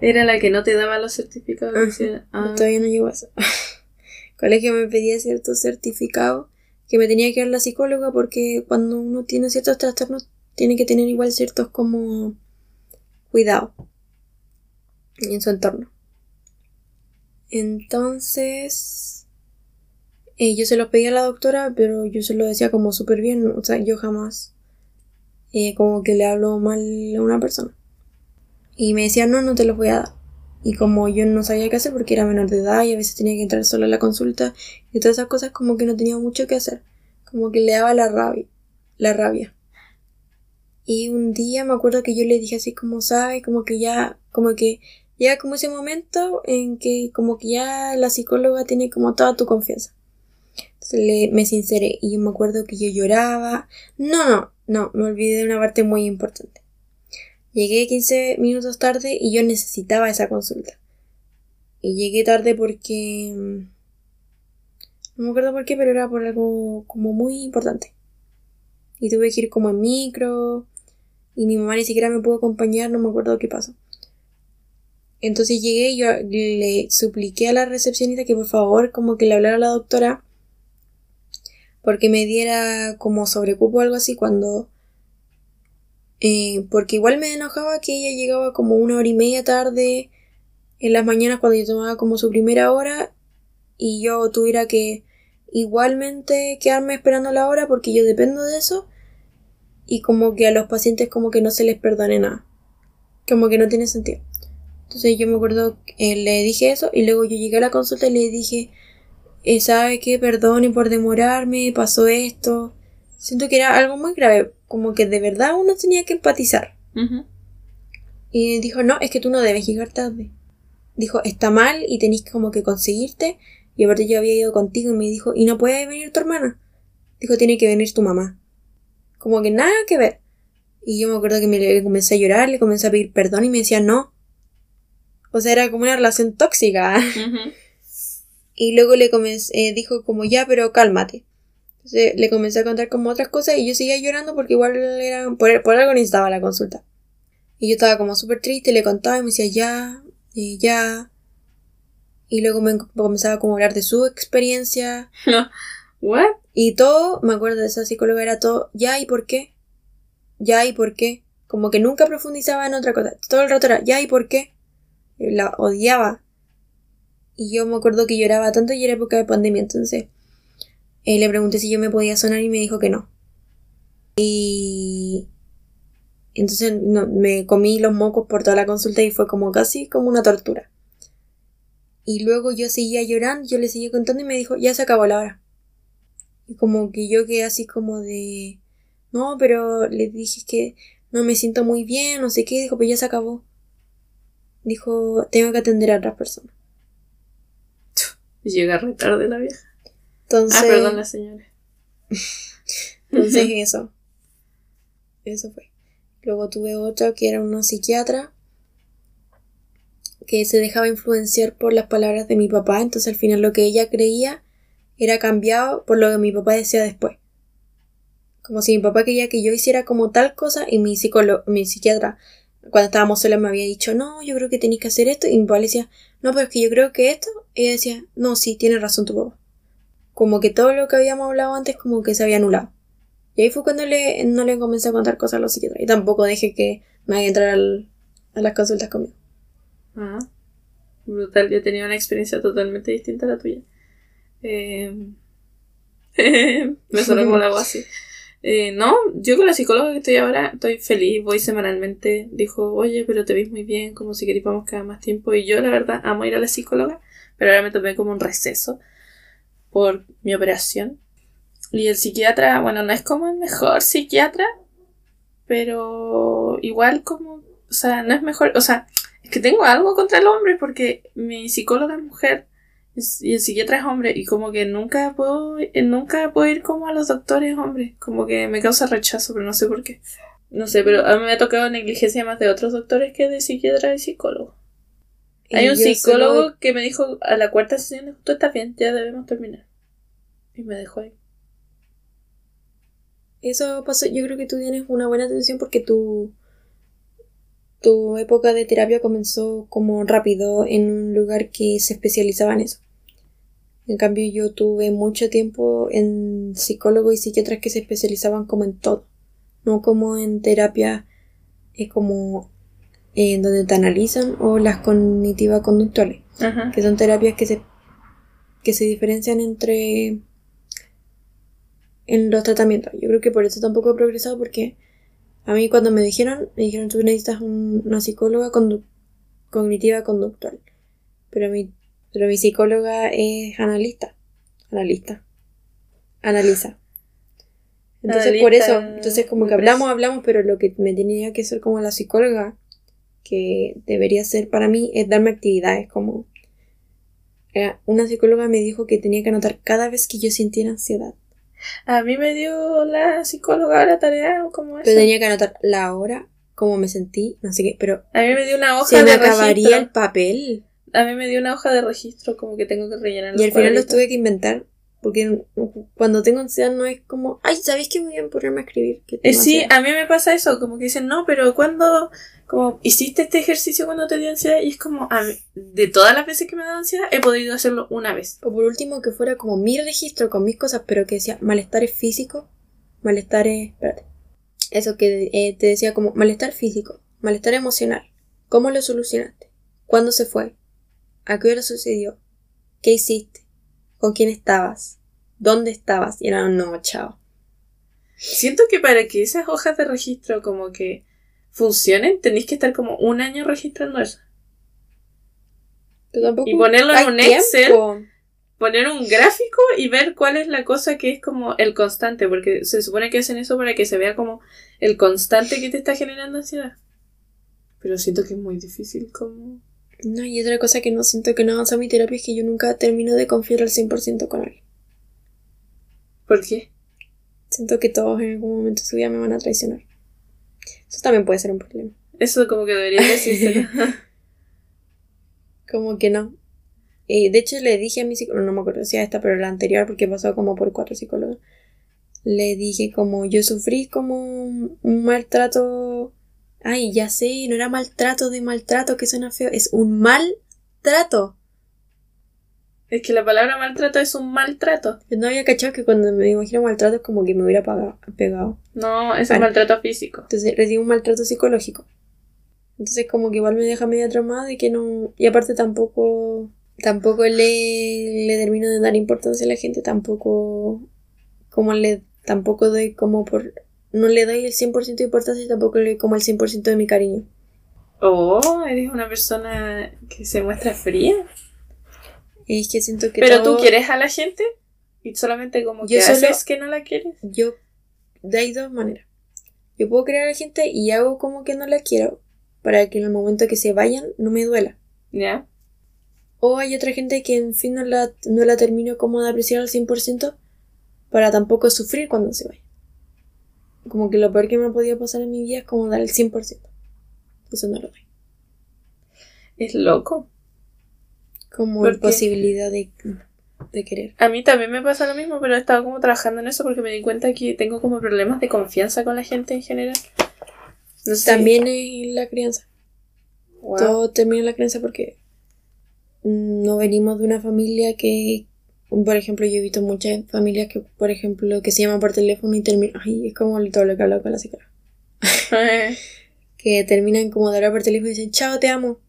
Speaker 1: Era la que no te daba los certificados.
Speaker 2: Ajá.
Speaker 1: ah,
Speaker 2: Todavía no llegó a eso. El colegio me pedía cierto certificado que me tenía que dar la psicóloga porque cuando uno tiene ciertos trastornos tiene que tener igual ciertos como cuidado en su entorno. Entonces, eh, yo se los pedí a la doctora, pero yo se lo decía como súper bien, o sea, yo jamás eh, como que le hablo mal a una persona. Y me decía, no, no te los voy a dar. Y como yo no sabía qué hacer porque era menor de edad y a veces tenía que entrar solo a la consulta y todas esas cosas como que no tenía mucho que hacer. Como que le daba la rabia. La rabia. Y un día me acuerdo que yo le dije así como, ¿sabes? Como que ya, como que llega como ese momento en que como que ya la psicóloga tiene como toda tu confianza. Entonces le, me sinceré y yo me acuerdo que yo lloraba. No, no, no, me olvidé de una parte muy importante. Llegué 15 minutos tarde y yo necesitaba esa consulta. Y llegué tarde porque... mm, No me acuerdo por qué, pero era por algo como muy importante. Y tuve que ir como en micro. Y mi mamá ni siquiera me pudo acompañar, no me acuerdo qué pasó. Entonces llegué y yo le supliqué a la recepcionista que por favor como que le hablara a la doctora porque me diera como sobrecupo o algo así cuando eh, porque igual me enojaba que ella llegaba como una hora y media tarde en las mañanas cuando yo tomaba como su primera hora y yo tuviera que igualmente quedarme esperando la hora porque yo dependo de eso y como que a los pacientes como que no se les perdone nada. Como que no tiene sentido. Entonces yo me acuerdo, eh, le dije eso y luego yo llegué a la consulta y le dije, eh, ¿sabe qué? Perdone por demorarme, pasó esto. Siento que era algo muy grave, como que de verdad uno tenía que empatizar. Y dijo, no, es que tú no debes llegar tarde. Dijo, está mal y tenéis que como que conseguirte. Y aparte yo había ido contigo y me dijo, ¿y no puede venir tu hermana? Dijo, tiene que venir tu mamá. Como que nada que ver. Y yo me acuerdo que me le comencé a llorar, le comencé a pedir perdón y me decía no. O sea, era como una relación tóxica. Y luego le comencé, eh, dijo como ya, pero cálmate. Entonces le comencé a contar como otras cosas y yo seguía llorando porque igual era, por, por algo necesitaba la consulta. Y yo estaba como súper triste, le contaba y me decía ya, eh, ya. Y luego me comenzaba como a hablar de su experiencia.
Speaker 1: ¿What?
Speaker 2: Y todo, me acuerdo de esa psicóloga, era todo, ya y por qué. Ya y por qué. Como que nunca profundizaba en otra cosa. Todo el rato era, ya y por qué. La odiaba. Y yo me acuerdo que lloraba tanto y era época de pandemia, entonces eh, le pregunté si yo me podía sonar y me dijo que no. Y entonces me comí los mocos por toda la consulta y fue como casi como una tortura. Y luego yo seguía llorando, yo le seguía contando y me dijo, ya se acabó la hora. Y como que yo quedé así como de, no, pero le dije que no me siento muy bien, no sé qué, dijo, pues ya se acabó. Dijo, tengo que atender a otras personas.
Speaker 1: Llega retarde la vieja. Entonces, ah, perdón, la señora.
Speaker 2: Entonces eso. Eso fue. Luego tuve otra que era una psiquiatra que se dejaba influenciar por las palabras de mi papá, entonces al final lo que ella creía era cambiado por lo que mi papá decía después. Como si mi papá quería que yo hiciera como tal cosa y mi psicólogo, mi psiquiatra, cuando estábamos solos me había dicho, no, yo creo que tenéis que hacer esto, y mi papá le decía, no, pero es que yo creo que esto, y ella decía, no, sí, tiene razón tu papá. Como que todo lo que habíamos hablado antes como que se había anulado. Y ahí fue cuando le, no le comencé a contar cosas a los psiquiatras. Y tampoco dejé que me entrar a las consultas conmigo.
Speaker 1: Ah, brutal. Yo tenía una experiencia totalmente distinta a la tuya. Eh, me suena como voz así. Eh, no, yo con la psicóloga que estoy ahora estoy feliz, voy semanalmente. Dijo, oye, pero te ves muy bien, como si queríamos cada más tiempo. Y yo, la verdad, amo ir a la psicóloga, pero ahora me tomé como un receso por mi operación. Y el psiquiatra, bueno, no es como el mejor psiquiatra, pero igual como, o sea, no es mejor, o sea, es que tengo algo contra el hombre porque mi psicóloga es mujer y el psiquiatra es hombre y como que nunca puedo, eh, nunca puedo ir como a los doctores hombres, como que me causa rechazo, pero no sé por qué. No sé, pero a mí me ha tocado negligencia más de otros doctores que de psiquiatra y psicólogo. Hay un psicólogo que me dijo a la cuarta sesión, tú estás bien, ya debemos terminar. Y me dejó ahí.
Speaker 2: Eso pasó, yo creo que tú tienes una buena atención porque tu, tu época de terapia comenzó como rápido en un lugar que se especializaba en eso. En cambio, yo tuve mucho tiempo en psicólogos y psiquiatras que se especializaban como en todo, no como en terapia es como en donde te analizan o las cognitivas conductuales, que son terapias que se, que se diferencian entre en los tratamientos. Yo creo que por eso tampoco he progresado porque a mí cuando me dijeron, me dijeron tú necesitas una psicóloga cognitiva conductual. Pero mi, pero mi psicóloga es analista. Analista. Analiza. Entonces por eso, entonces como que hablamos, hablamos, pero lo que me tenía que hacer como la psicóloga, que debería ser para mí, es darme actividades como... Eh, una psicóloga me dijo que tenía que anotar cada vez que yo sintiera ansiedad.
Speaker 1: A mí me dio la psicóloga la tarea como eso.
Speaker 2: Pero tenía que anotar la hora, cómo me sentí, no sé qué, pero...
Speaker 1: A mí me dio una hoja
Speaker 2: se me acabaría el papel.
Speaker 1: A mí me dio una hoja de registro como que tengo que rellenar.
Speaker 2: Y al final los tuve que inventar. Porque cuando tengo ansiedad no es como, ay, ¿sabéis que voy a ponerme a escribir?
Speaker 1: Eh, sí, a mí me pasa eso, como que dicen, no, pero cuando como hiciste este ejercicio cuando te dio ansiedad y es como de todas las veces que me da ansiedad he podido hacerlo una vez.
Speaker 2: O por último que fuera como mi registro con mis cosas, pero que decía malestares físicos, malestares, espérate, eso que eh, te decía como malestar físico, malestar emocional, ¿cómo lo solucionaste? ¿Cuándo se fue? ¿A qué hora sucedió? ¿Qué hiciste? ¿Con quién estabas? ¿Dónde estabas? Y era no, chao.
Speaker 1: Siento que para que esas hojas de registro como que funcionen, tenéis que estar como un año registrando eso. y ponerlo en un Excel, poner un gráfico y ver cuál es la cosa que es como el constante, porque se supone que hacen eso para que se vea como el constante que te está generando ansiedad. Pero siento que es muy difícil como...
Speaker 2: No, y otra cosa que no siento que no avanza mi terapia es que yo nunca termino de confiar al 100% con alguien.
Speaker 1: ¿Por qué?
Speaker 2: Siento que todos en algún momento de su vida me van a traicionar. Eso también puede ser un problema.
Speaker 1: Eso como que debería decirse.
Speaker 2: como que no. Y de hecho le dije a mi psicólogo, no me acuerdo si a esta, pero la anterior, porque pasó como por cuatro psicólogos. Le dije como yo sufrí como un, maltrato. Ay, ya sé, no era maltrato de maltrato que suena feo, es un maltrato.
Speaker 1: Es que la palabra maltrato es un maltrato.
Speaker 2: Yo no había cachado que cuando me imagino maltrato es como que me hubiera pagado- pegado.
Speaker 1: No, es
Speaker 2: Vale.
Speaker 1: maltrato físico.
Speaker 2: Entonces recibo un maltrato psicológico. Entonces como que igual me deja media traumada de que no... Y aparte tampoco... Tampoco le, le termino de dar importancia a la gente. Tampoco... Como le... Tampoco doy como por... No le doy el 100% de importancia y tampoco le doy como el 100% de mi cariño.
Speaker 1: Oh, eres una persona que se muestra fría.
Speaker 2: Es que siento que
Speaker 1: Pero
Speaker 2: todo-
Speaker 1: tú quieres a la gente y solamente como que
Speaker 2: Yo solo-
Speaker 1: haces que no la quieres.
Speaker 2: Yo... De hay dos maneras. Yo puedo crear a la gente y hago como que no la quiero. Para que en el momento que se vayan no me duela.
Speaker 1: ¿Ya?
Speaker 2: O hay otra gente que en fin no la, no la termino como de apreciar al 100% para tampoco sufrir cuando se vaya. Como que lo peor que me ha podido pasar en mi vida es como dar el 100%. Eso no lo doy.
Speaker 1: Es loco.
Speaker 2: Como
Speaker 1: ¿Por qué?
Speaker 2: posibilidad de, de querer.
Speaker 1: A mí también me pasa lo mismo, pero he estado como trabajando en eso porque me di cuenta que tengo como problemas de confianza con la gente en general. No sé.
Speaker 2: También es la crianza.
Speaker 1: Wow.
Speaker 2: Todo termina en la crianza porque mm, no venimos de una familia que, por ejemplo, yo he visto muchas familias que, por ejemplo, que se llaman por teléfono y terminan, ay, es como todo lo que hablo con la psicóloga. que terminan como de hablar por teléfono y dicen, chao, te amo.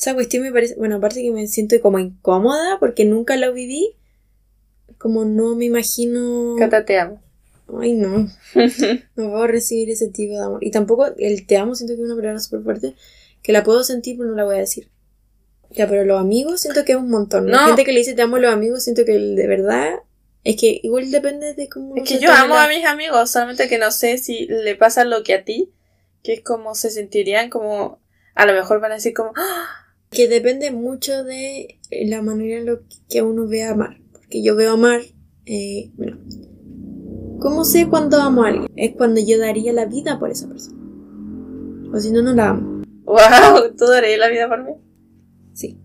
Speaker 2: Esa cuestión me parece, bueno, aparte que me siento como incómoda porque nunca lo viví, como no me imagino...
Speaker 1: Cata, te amo.
Speaker 2: Ay, no, no puedo recibir ese tipo de amor. Y tampoco el te amo siento que es una palabra súper fuerte, que la puedo sentir pero no la voy a decir. Ya, pero los amigos siento que es un montón. La
Speaker 1: No.
Speaker 2: gente que le dice te amo a los amigos siento que de verdad... Es que igual depende de cómo...
Speaker 1: Es que yo amo
Speaker 2: la-
Speaker 1: a mis amigos, solamente que no sé si le pasa lo que a ti, que es como se sentirían como, a lo mejor van a decir como, "Ah,
Speaker 2: Que depende mucho de la manera en lo que uno ve amar. Porque yo veo amar, eh, bueno, ¿cómo sé cuando amo a alguien? Es cuando yo daría la vida por esa persona. O si no, no la amo.
Speaker 1: wow, ¿tú darías la vida por mí?
Speaker 2: Sí.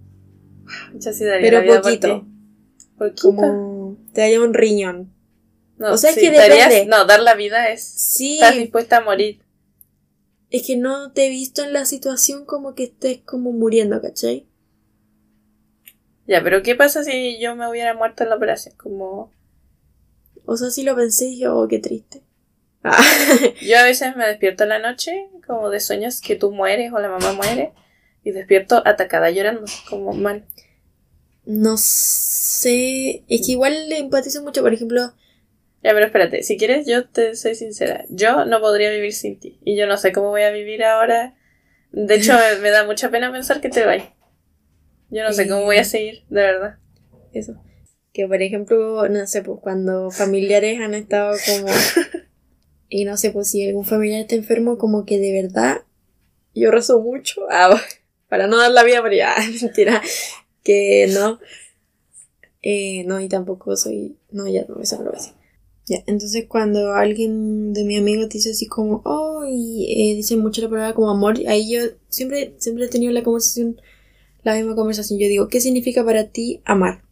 Speaker 1: Yo sí daría
Speaker 2: Pero
Speaker 1: la vida
Speaker 2: poquito.
Speaker 1: por ti. Poquito.
Speaker 2: Como te daría un riñón.
Speaker 1: No,
Speaker 2: o sea, es
Speaker 1: sí,
Speaker 2: que
Speaker 1: darías-
Speaker 2: depende.
Speaker 1: no, dar la vida es,
Speaker 2: Sí.
Speaker 1: estás dispuesta a morir.
Speaker 2: Es que no te he visto en la situación como que estés como muriendo, ¿cachai?
Speaker 1: Ya, pero ¿qué pasa si yo me hubiera muerto en la operación? Como,
Speaker 2: O sea, si lo pensé y dije, oh, qué triste. Ah.
Speaker 1: yo a veces me despierto en la noche, como de sueños que tú mueres o la mamá muere, y despierto atacada llorando, como mal.
Speaker 2: no sé. Es que igual le empatizo mucho, por ejemplo.
Speaker 1: Ya, pero espérate, si quieres, yo te soy sincera. Yo no podría vivir sin ti. Y yo no sé cómo voy a vivir ahora. De hecho, me, me da mucha pena pensar que te vayas. Yo no sé cómo voy a seguir, de verdad.
Speaker 2: Eso. Que por ejemplo, no sé, pues cuando familiares han estado como. y no sé, pues si algún familiar está enfermo, como que de verdad yo rezo mucho. Ah, para no dar la vida, pero ya, mentira. Que no. Eh, no, y tampoco soy. No, ya no, eso no lo voy a decir. Ya, entonces cuando alguien de mi amigo te dice así como, oh, y eh, dice mucho la palabra como amor, ahí yo siempre, siempre he tenido la conversación, la misma conversación. Yo digo, ¿qué significa para ti amar?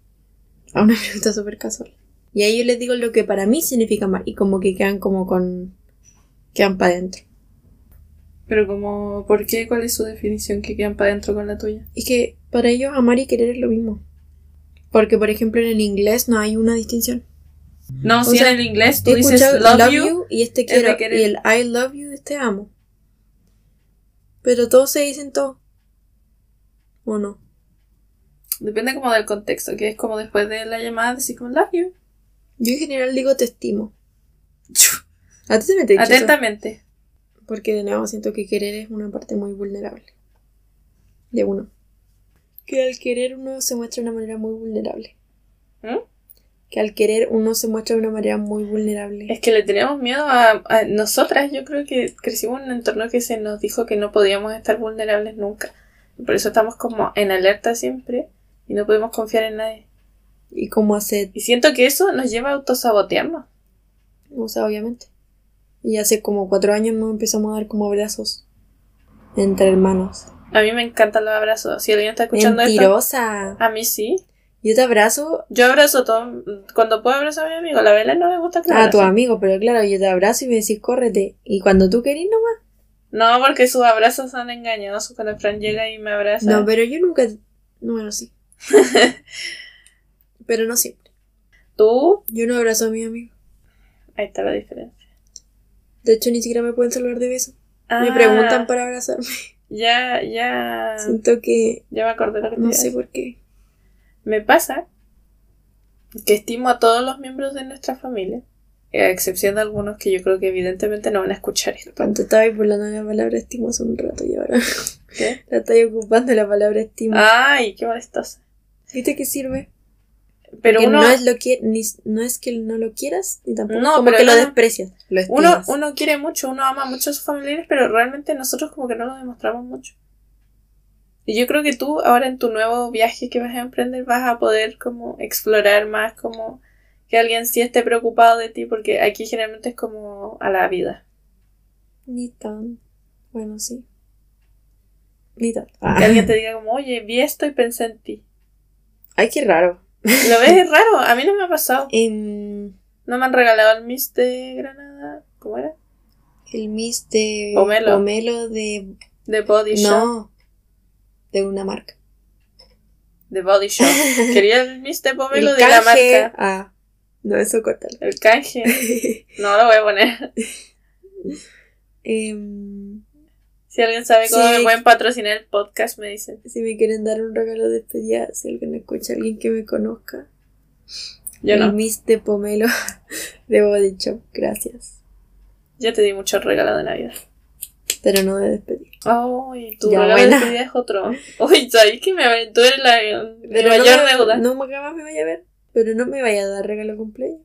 Speaker 2: A una pregunta súper casual. Y ahí yo les digo lo que para mí significa amar, y como que quedan como con. quedan para adentro.
Speaker 1: Pero como, ¿por qué? ¿Cuál es su definición que quedan para adentro con la tuya?
Speaker 2: Es que para ellos amar y querer es lo mismo. Porque, por ejemplo, en el inglés no hay una distinción.
Speaker 1: No, si
Speaker 2: sea,
Speaker 1: en el inglés tú dices
Speaker 2: escuchado
Speaker 1: love, you,
Speaker 2: y este quiero. Y el I love you es te amo. Pero todos se dicen todo. ¿O no?
Speaker 1: depende como del contexto, que es como después de la llamada decir como love you.
Speaker 2: Yo en general digo te estimo. A ti también te he dicho eso?
Speaker 1: Atentamente.
Speaker 2: Porque de nuevo siento que querer es una parte muy vulnerable. De uno. Que al querer uno se muestra de una manera muy vulnerable.
Speaker 1: ¿Mm?
Speaker 2: Que al querer uno se muestra de una manera muy vulnerable.
Speaker 1: Es que le teníamos miedo a, a nosotras. Yo creo que crecimos en un entorno que se nos dijo que no podíamos estar vulnerables nunca. Por eso estamos como en alerta siempre y no podemos confiar en nadie.
Speaker 2: Y como hace,
Speaker 1: Y siento que eso nos lleva a autosabotearnos.
Speaker 2: o sea, obviamente. Y hace como cuatro años nos empezamos a dar como abrazos. Entre hermanos.
Speaker 1: A mí me encantan los abrazos. Si alguien está escuchando esto,
Speaker 2: Mentirosa.
Speaker 1: a mí sí.
Speaker 2: Yo te abrazo
Speaker 1: Yo abrazo todo. Cuando puedo abrazar a mi amigo, la vela no me gusta que
Speaker 2: a tu amigo, pero claro, yo te abrazo y me decís córrete. Y cuando tú querís nomás.
Speaker 1: No, porque sus abrazos son engañosos. Cuando Fran llega y me abraza.
Speaker 2: No, pero yo nunca. No, bueno, sí. Pero no siempre.
Speaker 1: Tú,
Speaker 2: Yo no abrazo a mi amigo.
Speaker 1: ahí está la diferencia.
Speaker 2: De hecho, ni siquiera me pueden saludar de beso. Me
Speaker 1: Ah,
Speaker 2: preguntan para abrazarme.
Speaker 1: Ya, ya.
Speaker 2: Siento que
Speaker 1: Ya me acordé te
Speaker 2: no sé por qué.
Speaker 1: Me pasa que estimo a todos los miembros de nuestra familia, a excepción de algunos que yo creo que evidentemente no van a escuchar esto.
Speaker 2: Cuando estaba burlando la palabra estimo hace un rato y ahora
Speaker 1: ¿Qué?
Speaker 2: la estoy ocupando la palabra estimo.
Speaker 1: Ay, qué molestosa.
Speaker 2: ¿Viste que sirve?
Speaker 1: Pero uno,
Speaker 2: no es lo que ni, no es que no lo quieras ni tampoco
Speaker 1: No,
Speaker 2: como
Speaker 1: pero
Speaker 2: que lo desprecias. Lo
Speaker 1: uno, uno quiere mucho, uno ama mucho a sus familiares, pero realmente nosotros como que no lo demostramos mucho. Y yo creo que tú ahora en tu nuevo viaje que vas a emprender vas a poder como explorar más como que alguien sí esté preocupado de ti, porque aquí generalmente es como a la vida.
Speaker 2: Ni tan. Bueno, sí. Ni tan.
Speaker 1: Que alguien te diga como, oye, vi esto y pensé en ti.
Speaker 2: Ay, qué raro.
Speaker 1: ¿Lo ves? Es raro, a mí no me ha pasado. No me han regalado el Miss de Granada. ¿Cómo era?
Speaker 2: el Miss de
Speaker 1: Pomelo.
Speaker 2: Pomelo de.
Speaker 1: De Body Shop.
Speaker 2: No. De una marca.
Speaker 1: De Body Shop. Quería el de Pomelo
Speaker 2: El
Speaker 1: de la marca.
Speaker 2: Ah. No, eso córtalo.
Speaker 1: El canje. No lo voy a poner.
Speaker 2: Em,
Speaker 1: Si alguien sabe cómo
Speaker 2: Sí.
Speaker 1: me pueden patrocinar el podcast, me dicen.
Speaker 2: si me quieren dar un regalo de despedida, si alguien escucha, alguien que me conozca.
Speaker 1: Yo
Speaker 2: el
Speaker 1: no.
Speaker 2: Miss de Pomelo de Body Shop. Gracias.
Speaker 1: Ya te di mucho regalo de Navidad.
Speaker 2: Pero no de despedir.
Speaker 1: Ay, tu
Speaker 2: Ya,
Speaker 1: regalo
Speaker 2: buena.
Speaker 1: de despedida es otro. Uy, ¿sabes que me, eres la
Speaker 2: Pero
Speaker 1: mayor
Speaker 2: no,
Speaker 1: deuda?
Speaker 2: No me jamás me vaya a ver. Pero no me vaya a dar regalo cumpleaños.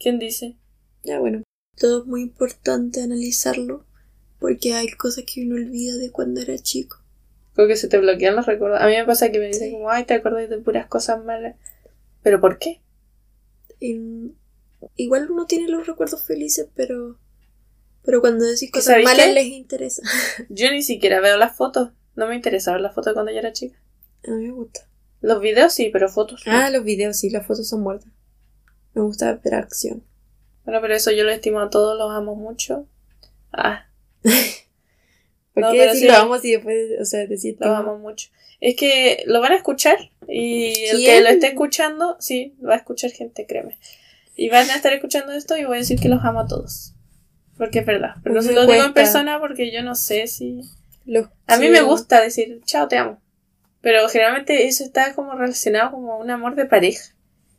Speaker 1: ¿Quién dice?
Speaker 2: Ya bueno. Todo es muy importante analizarlo. Porque hay cosas que uno olvida de cuando era chico.
Speaker 1: Creo que se te bloquean los recuerdos. A mí me pasa que me dicen
Speaker 2: Sí.
Speaker 1: como, ay, te acordáis de puras cosas malas. ¿Pero por qué?
Speaker 2: En- Igual uno tiene los recuerdos felices, pero. Pero cuando decís cosas
Speaker 1: ¿sabéis
Speaker 2: malas
Speaker 1: qué?
Speaker 2: les interesa.
Speaker 1: Yo ni siquiera veo las fotos. No me interesa ver las fotos cuando yo era chica.
Speaker 2: A mí me gusta.
Speaker 1: Los videos sí, pero fotos no.
Speaker 2: Ah, los videos, sí, las fotos son muertas. Me gusta ver acción.
Speaker 1: Bueno, pero eso yo lo estimo a todos, los amo mucho. Ah,
Speaker 2: ¿Por
Speaker 1: No,
Speaker 2: qué decir lo
Speaker 1: sí.
Speaker 2: amo si después, o sea, decir
Speaker 1: los
Speaker 2: amo?
Speaker 1: mucho. Es que lo van a escuchar y el que lo esté escuchando, sí, va a escuchar gente, créeme. Y van a estar escuchando esto y voy a decir que los amo a todos. Porque es verdad. Pero no se lo digo en persona porque yo no sé si...
Speaker 2: Los
Speaker 1: A mí me gusta decir, chao, te amo. Pero generalmente eso está como relacionado como un amor de pareja.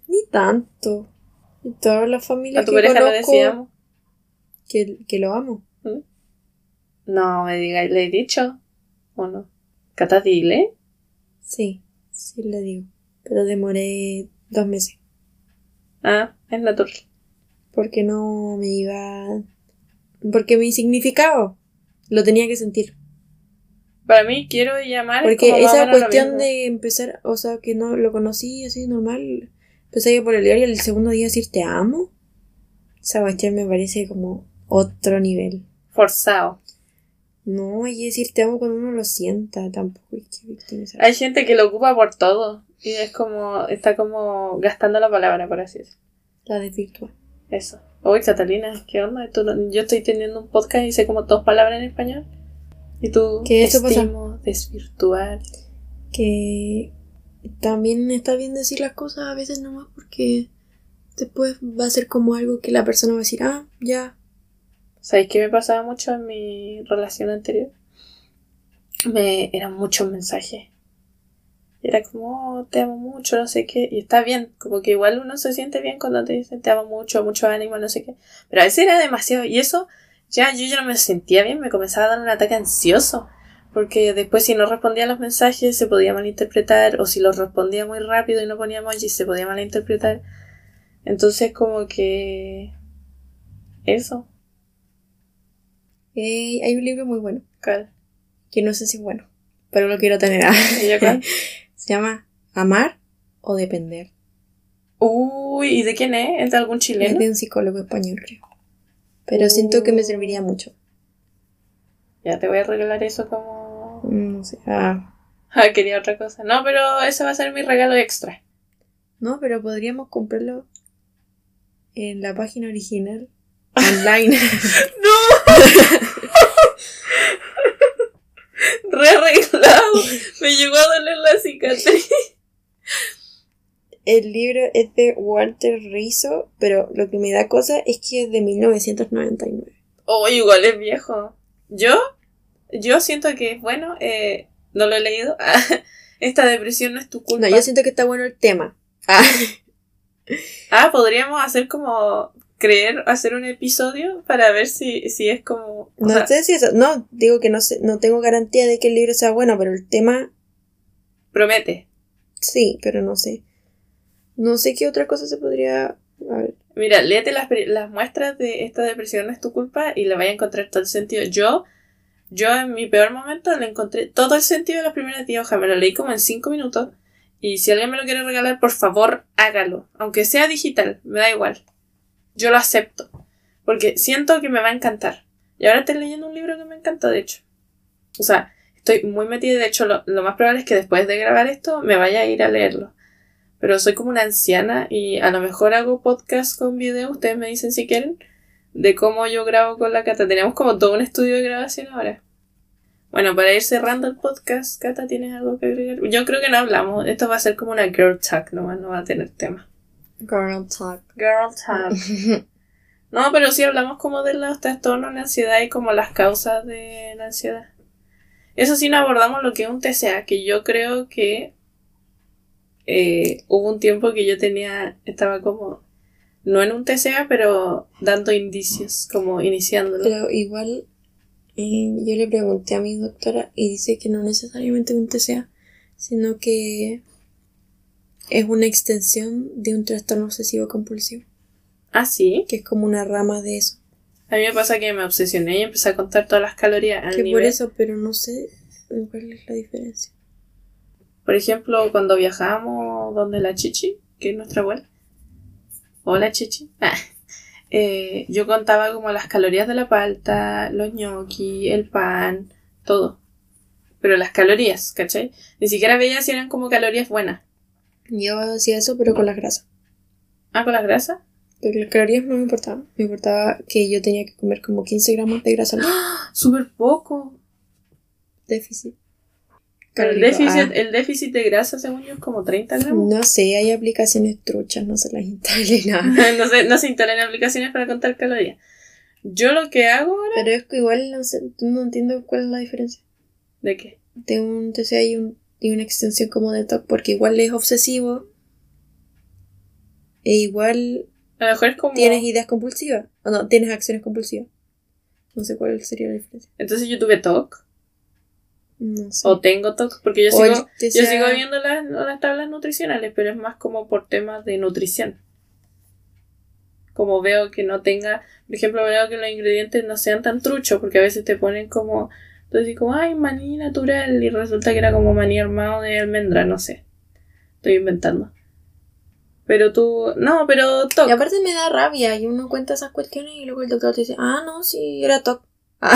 Speaker 2: Ni tanto. Y todas las familias
Speaker 1: A tu
Speaker 2: que
Speaker 1: pareja le
Speaker 2: conozco
Speaker 1: decíamos.
Speaker 2: que, que lo amo.
Speaker 1: No me digáis, le he dicho. ¿O no? Cata, dile.
Speaker 2: Sí, sí le digo. Pero demoré dos meses.
Speaker 1: Ah, es natural.
Speaker 2: Porque no me iba. Porque mi significado lo tenía que sentir.
Speaker 1: Para mí, quiero llamar.
Speaker 2: Porque
Speaker 1: como
Speaker 2: esa cuestión de empezar, o sea, que no lo conocí así normal, empecé por el diario y el segundo día decir te amo. Esa cuestión me parece como otro nivel.
Speaker 1: Forzado.
Speaker 2: No, y decir te amo cuando uno lo sienta, tampoco es que victimizar.
Speaker 1: Hay gente que lo ocupa por todo. Y es como. Está como gastando la palabra, por así decirlo.
Speaker 2: La desvirtúa.
Speaker 1: Eso. Uy, Catalina, ¿qué onda? Tú no- yo estoy teniendo un podcast y sé como dos palabras en español. Y tú.
Speaker 2: ¿Qué eso pasa?
Speaker 1: estimo, desvirtuar.
Speaker 2: Que también está bien decir las cosas a veces nomás porque después va a ser como algo que la persona va a decir, ah, ya.
Speaker 1: ¿Sabéis qué me pasaba mucho en mi relación anterior? Me eran muchos mensajes. Era como, oh, te amo mucho, no sé qué. Y está bien, como que igual uno se siente bien cuando te dicen te amo mucho, mucho ánimo, no sé qué. Pero a veces era demasiado. Y eso, ya yo ya no me sentía bien, me comenzaba a dar un ataque ansioso. Porque después si no respondía a los mensajes se podía malinterpretar. O si los respondía muy rápido y no ponía emojis se podía malinterpretar. Entonces como que... Eso.
Speaker 2: Eh, hay un libro muy bueno,
Speaker 1: ¿Cuál?
Speaker 2: que no sé si es bueno, pero lo quiero tener.
Speaker 1: ¿Y?
Speaker 2: Se llama Amar o Depender.
Speaker 1: Uy, ¿y de quién es? ¿Es de algún
Speaker 2: Es
Speaker 1: chileno?
Speaker 2: de un psicólogo español, creo. Pero siento que me serviría mucho.
Speaker 1: Ya te voy a regalar eso como...
Speaker 2: Mm, No sé. Ah,
Speaker 1: Ah, quería otra cosa. No, pero ese va a ser mi regalo extra.
Speaker 2: no, pero podríamos comprarlo en la página original. Online.
Speaker 1: Re arreglado. Me llegó a doler la cicatriz.
Speaker 2: el libro es de Walter Rizzo, pero lo que me da cosa es que es de 1999.
Speaker 1: Oh, igual es viejo. Yo, yo siento que es bueno, eh, no lo he leído. Esta depresión no es tu culpa.
Speaker 2: No, yo siento que está bueno el tema. Ah,
Speaker 1: Ah, podríamos hacer como creer, hacer un episodio para ver si, si es como...
Speaker 2: no
Speaker 1: sea,
Speaker 2: sé si eso. No, digo que no sé, no tengo garantía de que el libro sea bueno, pero el tema
Speaker 1: promete.
Speaker 2: sí, pero no sé. No sé qué otra cosa se podría. A ver.
Speaker 1: Mira, léete las, las muestras de esta depresión no es tu culpa y le vaya a encontrar todo el sentido. Yo, yo en mi peor momento le encontré todo el sentido de las primeras 10 hojas. Me lo leí como en 5 minutos. Y si alguien me lo quiere regalar, por favor, hágalo. Aunque sea digital, me da igual. Yo lo acepto. Porque siento que me va a encantar. Y ahora estoy leyendo un libro que me encanta, de hecho. O sea, estoy muy metida. De hecho, lo, lo más probable es que después de grabar esto me vaya a ir a leerlo. Pero soy como una anciana y a lo mejor hago podcast con video, ustedes me dicen si quieren, de cómo yo grabo con la Cata. Tenemos como todo un estudio de grabación ahora. Bueno, para ir cerrando el podcast, Cata, ¿tienes algo que agregar? Yo creo que no hablamos. Esto va a ser como una girl talk nomás, no va a tener tema.
Speaker 2: Girl talk.
Speaker 1: Girl talk. No, pero sí hablamos como de los trastornos de ansiedad y como las causas de la ansiedad. Eso sí, no abordamos lo que es un TCA, que yo creo que eh, hubo un tiempo que yo tenía, estaba como, no en un TCA, pero dando indicios, como iniciándolo.
Speaker 2: Pero igual, eh, yo le pregunté a mi doctora y dice que no necesariamente un TCA, sino que es una extensión de un trastorno obsesivo compulsivo,
Speaker 1: Ah, sí.
Speaker 2: que es como una rama de eso.
Speaker 1: A mí me pasa que me obsesioné y empecé a contar todas las calorías al
Speaker 2: Que por eso, pero no sé cuál es la diferencia.
Speaker 1: Por ejemplo, cuando viajamos donde la Chichi, que es nuestra abuela. Hola Chichi. Ah. Eh, yo contaba como las calorías de la palta, los gnocchi, el pan, todo. Pero las calorías, ¿cachai? Ni siquiera veía si eran como calorías buenas.
Speaker 2: Yo hacía eso, pero con las grasas.
Speaker 1: Ah, con las grasas.
Speaker 2: Porque las calorías no me importaban. Me importaba que yo tenía que comer como 15 gramos de grasa al día.
Speaker 1: Súper poco.
Speaker 2: Déficit.
Speaker 1: Pero el déficit,
Speaker 2: Ah,
Speaker 1: el déficit de grasa, según yo, es como 30 gramos.
Speaker 2: no sé, hay aplicaciones truchas, no se las instale nada.
Speaker 1: no, se, no se instalan aplicaciones para contar calorías. Yo lo que hago ahora.
Speaker 2: Pero es que igual no, sé, no entiendo cuál es la diferencia.
Speaker 1: ¿De qué?
Speaker 2: De un TCA y, un, y una extensión como de TOC, porque igual es obsesivo. E igual
Speaker 1: A lo mejor es como.
Speaker 2: tienes ideas compulsivas. O no, tienes acciones compulsivas. No sé cuál sería la diferencia.
Speaker 1: Entonces yo tuve TOC.
Speaker 2: No sé.
Speaker 1: O tengo TOC, porque yo
Speaker 2: O
Speaker 1: sigo, yo sigo viendo las, las tablas nutricionales, pero es más como por temas de nutrición. Como veo que no tenga, por ejemplo, veo que los ingredientes no sean tan truchos, porque a veces te ponen como, entonces como, ay, maní natural, y resulta que era como maní armado de almendra, no sé. Estoy inventando. Pero tú, no, pero
Speaker 2: Y
Speaker 1: TOC.
Speaker 2: aparte me da rabia y uno cuenta esas cuestiones y luego el doctor te dice, ah, no, sí, era TOC. Ah,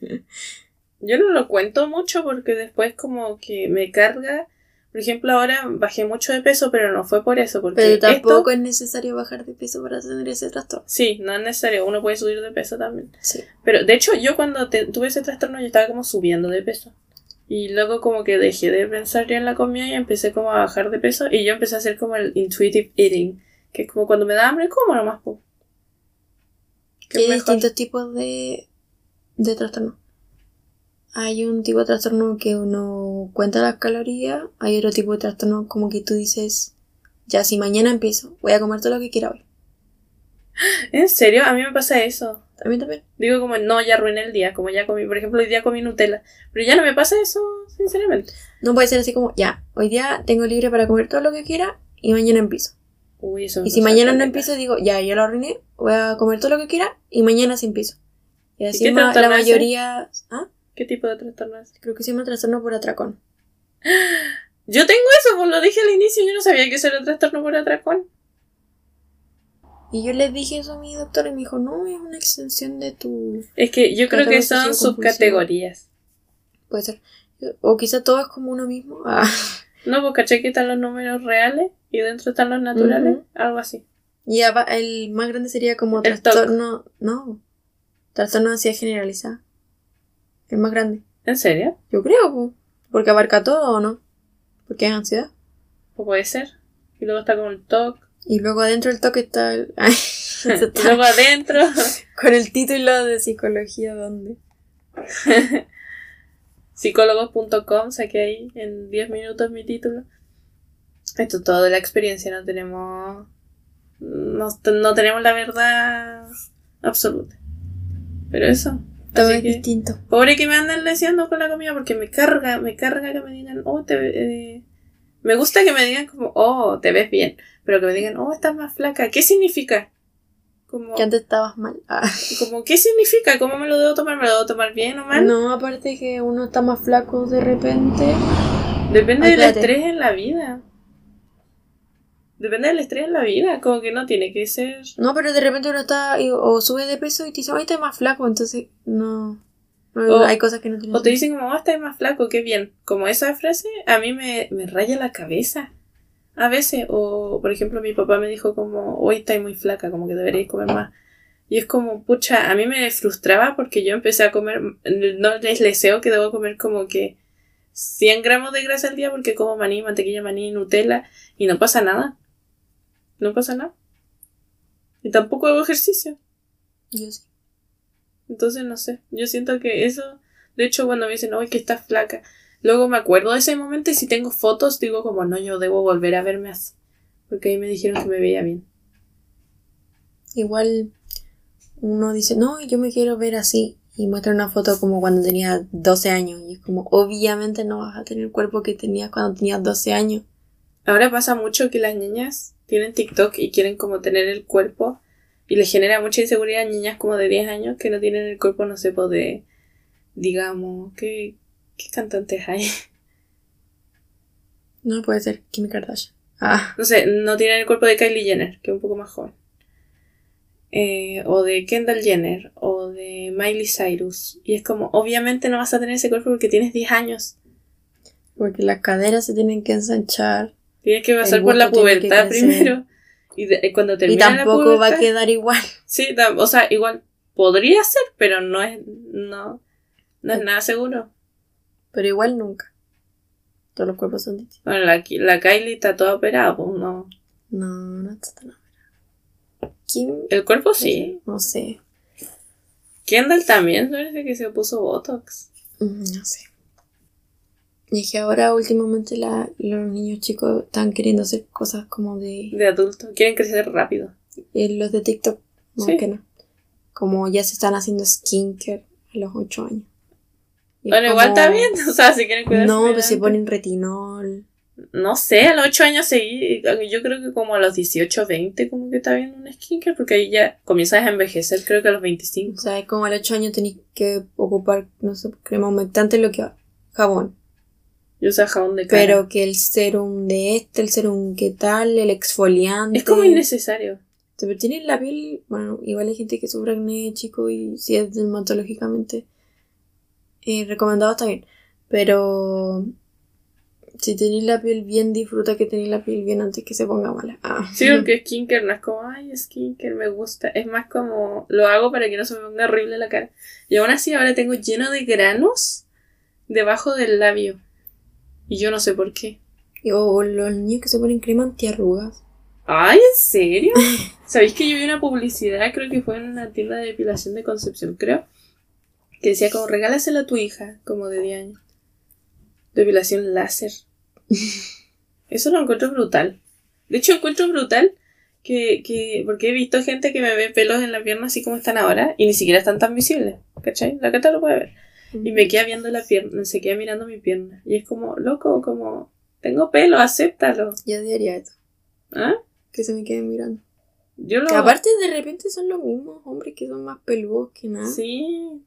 Speaker 1: Yo no lo cuento mucho porque después como que me carga. Por ejemplo, ahora bajé mucho de peso, pero no fue por eso, porque
Speaker 2: pero
Speaker 1: esto-
Speaker 2: tampoco es necesario bajar de peso para tener ese trastorno.
Speaker 1: Sí, no es necesario, uno puede subir de peso también.
Speaker 2: Sí.
Speaker 1: Pero de hecho, yo cuando te- tuve ese trastorno, yo estaba como subiendo de peso. Y luego como que dejé de pensar ya en la comida y empecé como a bajar de peso. Y yo empecé a hacer como el intuitive eating, que es como cuando me da hambre, como nomás.
Speaker 2: Hay distintos tipos de, de trastorno. Hay un tipo de trastorno que uno cuenta las calorías, hay otro tipo de trastorno como que tú dices, ya si mañana empiezo, voy a comer todo lo que quiera hoy.
Speaker 1: ¿En serio? A mí me pasa eso.
Speaker 2: A mí también.
Speaker 1: Digo como, no, ya arruiné el día, como ya comí, por ejemplo, hoy día comí Nutella. Pero ya no me pasa eso, sinceramente.
Speaker 2: No puede ser así como, ya, hoy día tengo libre para comer todo lo que quiera y mañana empiezo.
Speaker 1: Uy, eso
Speaker 2: Y si mañana no empiezo, digo, ya, ya lo arruiné, voy a comer todo lo que quiera y mañana sí empiezo. Y así ma- la mayoría... ¿Ah?
Speaker 1: ¿Qué tipo de trastorno es?
Speaker 2: Creo que se llama trastorno por atracón.
Speaker 1: Yo tengo eso, pues lo dije al inicio, yo no sabía que eso era trastorno por atracón.
Speaker 2: Y yo le dije eso a mi doctor y me dijo, no, es una extensión de tu...
Speaker 1: Es que yo creo que son subcategorías.
Speaker 2: Puede ser. O quizá todo es como uno mismo. Ah.
Speaker 1: No, pues caché que están los números reales y dentro están los naturales, algo así.
Speaker 2: Y el más grande sería como
Speaker 1: El
Speaker 2: trastorno... No. Trastorno de ansiedad generalizada. El más grande.
Speaker 1: ¿En serio?
Speaker 2: Yo creo, po. porque abarca todo o no. Porque es ansiedad.
Speaker 1: Pues puede ser. Y luego está como el TOC.
Speaker 2: Y luego adentro del toque está el... Ay,
Speaker 1: Y luego adentro.
Speaker 2: con el título de psicología, ¿dónde?
Speaker 1: psicólogos.com, saqué ahí en 10 minutos mi título. Esto es todo de la experiencia, no tenemos. No, no tenemos la verdad absoluta. Pero eso.
Speaker 2: Todo
Speaker 1: Así
Speaker 2: es
Speaker 1: que,
Speaker 2: distinto.
Speaker 1: pobre que me anden leseando con la comida porque me carga, me carga que me digan, oh, te ve- eh, me gusta que me digan como, oh, te ves bien. Pero que me digan, oh, estás más flaca. ¿Qué significa? Como,
Speaker 2: Que antes estabas mal. Ah.
Speaker 1: como, ¿qué significa? ¿Cómo me lo debo tomar? ¿Me lo debo tomar bien o mal?
Speaker 2: No, aparte que uno está más flaco de repente.
Speaker 1: Depende
Speaker 2: Ay,
Speaker 1: del estrés en la vida. Depende del estrés en la vida. Como que no tiene que ser.
Speaker 2: No, pero de repente uno está y- o sube de peso y te dice, ay, estás más flaco, entonces no. no,
Speaker 1: O-
Speaker 2: hay cosas que no tienen
Speaker 1: O te dicen como, oh, estás más flaco, qué bien. Como esa frase, a mí me, me raya la cabeza. A veces. O, por ejemplo, mi papá me dijo como, hoy estás muy flaca, como que deberíais comer más. Y es como, pucha, a mí me frustraba porque yo empecé a comer, no les deseo que debo comer como que 100 gramos de grasa al día porque como maní, mantequilla maní, Nutella y no pasa nada. No pasa nada. Y tampoco hago ejercicio.
Speaker 2: Yo sí.
Speaker 1: Entonces, no sé, yo siento que eso, de hecho, cuando me dicen, oye, que estás flaca, luego me acuerdo de ese momento y si tengo fotos, digo como, no, yo debo volver a verme así. Porque ahí me dijeron que me veía bien.
Speaker 2: Igual uno dice, no, yo me quiero ver así. Y muestra una foto como cuando tenía 12 años. Y es como, obviamente no vas a tener el cuerpo que tenías cuando tenías 12 años.
Speaker 1: Ahora pasa mucho que las niñas tienen TikTok y quieren como tener el cuerpo y les genera mucha inseguridad a niñas como de 10 años que no tienen el cuerpo, no sé, pues de, digamos, ¿qué, qué cantantes hay?
Speaker 2: No puede ser Kim Kardashian. Ah,
Speaker 1: No sé, no tienen el cuerpo de Kylie Jenner, que es un poco más joven. Eh, o de Kendall Jenner, o de Miley Cyrus. Y es como, obviamente no vas a tener ese cuerpo porque tienes 10 años.
Speaker 2: porque las caderas se tienen que ensanchar.
Speaker 1: Tienes que pasar por la pubertad primero. Y de- cuando
Speaker 2: Y
Speaker 1: termina la
Speaker 2: tampoco va a
Speaker 1: pubertad-
Speaker 2: quedar igual.
Speaker 1: Sí, o sea, igual podría ser, pero no es, no, no es nada seguro.
Speaker 2: Pero igual nunca. Todos los cuerpos son distintos.
Speaker 1: Bueno, la, la Kylie está toda operada, pues no.
Speaker 2: No, no está tan operado. Kim,
Speaker 1: El cuerpo sí.
Speaker 2: no sé.
Speaker 1: Kendall también parece que se puso Botox.
Speaker 2: Mm, No sé. Y es que ahora últimamente la- los niños chicos están queriendo hacer cosas como de...
Speaker 1: De adulto. Quieren crecer rápido.
Speaker 2: eh, los de TikTok, más
Speaker 1: Sí.
Speaker 2: que no. Como ya se están haciendo skincare a los 8 años. Y
Speaker 1: Bueno, igual
Speaker 2: como-
Speaker 1: está bien. O sea, si quieren cuidarse.
Speaker 2: No, pues se ponen retinol.
Speaker 1: No sé, a los 8 años seguí. Yo creo que como a los 18, 20, como que está bien un skincare. Porque ahí ya comienzas a envejecer, creo que a los
Speaker 2: O
Speaker 1: 25.
Speaker 2: sea, es como a los 8 años tenéis que ocupar, no sé, crema humectante, lo que jabón.
Speaker 1: Yo uso jabón de cara.
Speaker 2: Pero que el serum de este, el serum que tal, el exfoliante.
Speaker 1: Es como innecesario.
Speaker 2: Pero tiene la piel, bueno, igual hay gente que sufre acné chico y si es dermatológicamente eh, recomendado está bien. Pero si tenéis la piel bien, disfruta que tenéis la piel bien antes que se ponga mala. Ah.
Speaker 1: Sí, porque skincare no es como, ay, skincare me gusta. Es más como, lo hago para que no se me ponga horrible la cara. Y aún así ahora tengo lleno de granos debajo del labio. Y yo no sé por qué.
Speaker 2: O los niños que se ponen crema antiarrugas.
Speaker 1: Ay, ¿en serio? ¿Sabéis que yo vi una publicidad? Creo que fue en una tienda de depilación de Concepción, creo. Que decía como, regálaselo a tu hija, como de 10 años. Depilación láser. Eso lo encuentro brutal. De hecho, encuentro brutal que, que, porque he visto gente que me ve pelos en la pierna así como están ahora y ni siquiera están tan visibles, ¿cachai? La Cata lo puede ver. Y me queda viendo la pierna, se queda mirando mi pierna. Y es como, loco, como, tengo pelo, acéptalo.
Speaker 2: Yo diría eso.
Speaker 1: ¿Ah?
Speaker 2: Que se me queden mirando.
Speaker 1: Yo lo...
Speaker 2: Que aparte de repente son los mismos hombres que son más peludos que nada.
Speaker 1: Sí.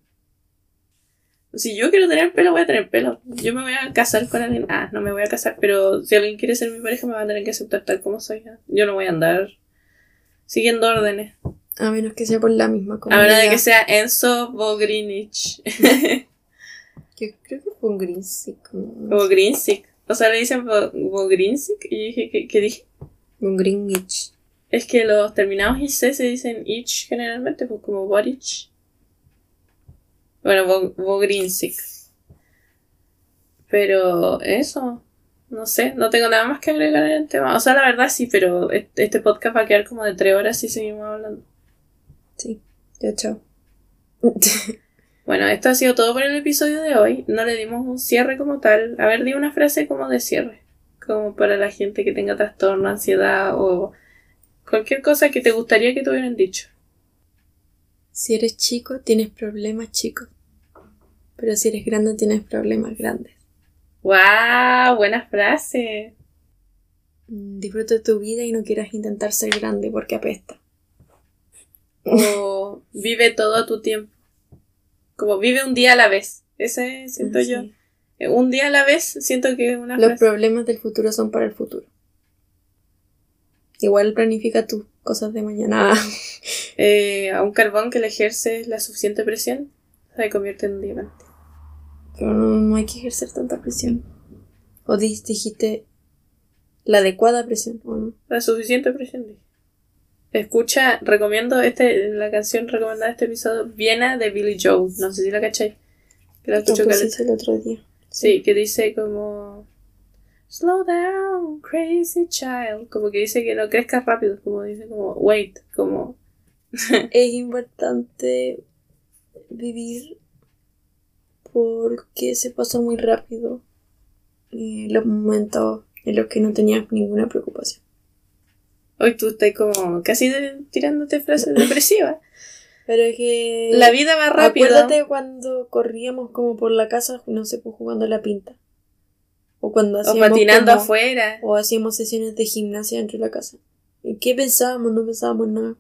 Speaker 1: Si yo quiero tener pelo, voy a tener pelo. Yo me voy a casar con alguien. Ah, no me voy a casar, pero si alguien quiere ser mi pareja, me va a tener que aceptar tal como soy. Yo no voy a andar siguiendo órdenes.
Speaker 2: A menos que sea por la misma
Speaker 1: A
Speaker 2: comunidad.
Speaker 1: menos de que sea Enzo Bogrinich
Speaker 2: Yo creo que green como-
Speaker 1: o sea, le dicen Bo- Bogrinsick y dije, ¿qué, qué dije?
Speaker 2: Un Greenwich.
Speaker 1: Es que los terminados IC se dicen ich generalmente, pues como Boric. Bueno, Bo- Bogrinsick. Pero eso. No sé, no tengo nada más que agregar en el tema. O sea, la verdad sí, pero este podcast va a quedar como de tres horas si seguimos hablando.
Speaker 2: Sí, ya chao.
Speaker 1: bueno, esto ha sido todo por el episodio de hoy. No le dimos un cierre como tal. A ver, di una frase como de cierre. Como para la gente que tenga trastorno, ansiedad o cualquier cosa que te gustaría que te hubieran dicho.
Speaker 2: Si eres chico, tienes problemas chicos. Pero si eres grande, tienes problemas grandes.
Speaker 1: ¡Wow! Buena frase.
Speaker 2: Disfruta tu vida y no quieras intentar ser grande porque apesta.
Speaker 1: O vive todo a tu tiempo. Como vive un día a la vez. Ese siento yo. Eh, un día a la vez siento que es una
Speaker 2: Los problemas del futuro son para el futuro. Igual planifica tus cosas de mañana.
Speaker 1: Eh, a un carbón que le ejerce la suficiente presión se convierte en un diamante.
Speaker 2: Pero no, hay que ejercer tanta presión. O dijiste la adecuada presión, ¿o no?
Speaker 1: La suficiente presión. Escucha, recomiendo este, la canción recomendada de este episodio, Viena de Billy Joe. No sé si la cacháis. Que la escucho
Speaker 2: no, pues el otro día.
Speaker 1: Sí, que dice como Slow down, crazy child. Como que dice que no crezcas rápido, como dice como wait, como
Speaker 2: es importante vivir porque se pasa muy rápido los momentos en los que no tenías ninguna preocupación.
Speaker 1: Hoy tú estás como casi tirándote frases depresivas.
Speaker 2: Pero es que.
Speaker 1: La vida va rápido.
Speaker 2: Acuérdate cuando corríamos como por la casa, no sé, pues jugando la pinta. O cuando
Speaker 1: hacíamos. O patinando afuera.
Speaker 2: O hacíamos sesiones de gimnasia dentro de la casa. ¿Y qué pensábamos? No pensábamos nada.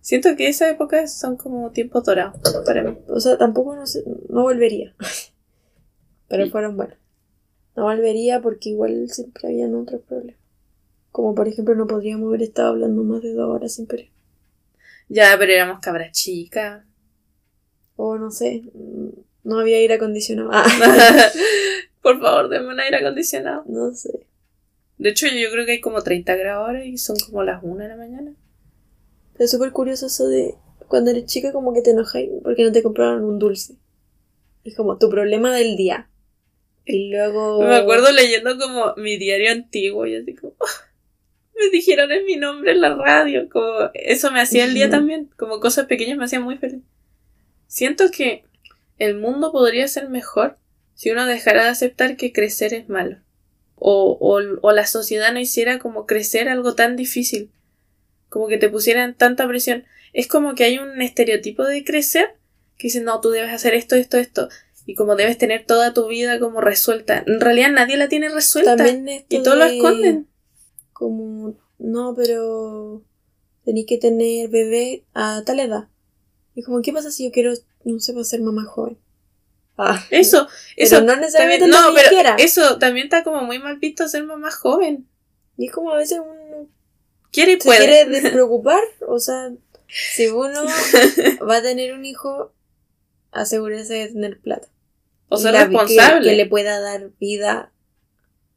Speaker 1: Siento que esa época son como tiempo dorados para mí.
Speaker 2: O sea, tampoco no, sé, no volvería. Pero fueron buenos. No volvería porque igual siempre habían otros problemas. Como por ejemplo no podríamos haber estado hablando más de dos horas sin pelear.
Speaker 1: Ya, pero éramos cabras chicas.
Speaker 2: O no sé, no había aire acondicionado. Ah.
Speaker 1: por favor, denme un aire acondicionado.
Speaker 2: No sé.
Speaker 1: De hecho, yo creo que hay como 30 grados ahora y son como las 1 de la mañana.
Speaker 2: Es súper curioso eso de cuando eres chica como que te enojas porque no te compraron un dulce. Es como tu problema del día. Y luego...
Speaker 1: Me acuerdo leyendo como mi diario antiguo y así como... me dijeron en mi nombre en la radio. Como eso me hacía el día también. Como cosas pequeñas me hacían muy feliz. Siento que el mundo podría ser mejor si uno dejara de aceptar que crecer es malo. O, o, o la sociedad no hiciera como crecer algo tan difícil como que te pusieran tanta presión. Es como que hay un estereotipo de crecer que dice, no, tú debes hacer esto, esto, esto. Y como debes tener toda tu vida como resuelta. En realidad nadie la tiene resuelta. y todos lo esconden.
Speaker 2: Como, no, pero tenéis que tener bebé a tal edad. Y como, ¿qué pasa si yo quiero, no sé, ser mamá joven?
Speaker 1: Ah, eso, eso. no necesariamente no, pero eso también está como muy mal visto ser mamá joven.
Speaker 2: Y es como a veces un
Speaker 1: quiere y
Speaker 2: puede. quiere despreocupar, o sea, si uno va a tener un hijo, asegúrese de tener plata. O sea, responsable. Que, le pueda dar vida,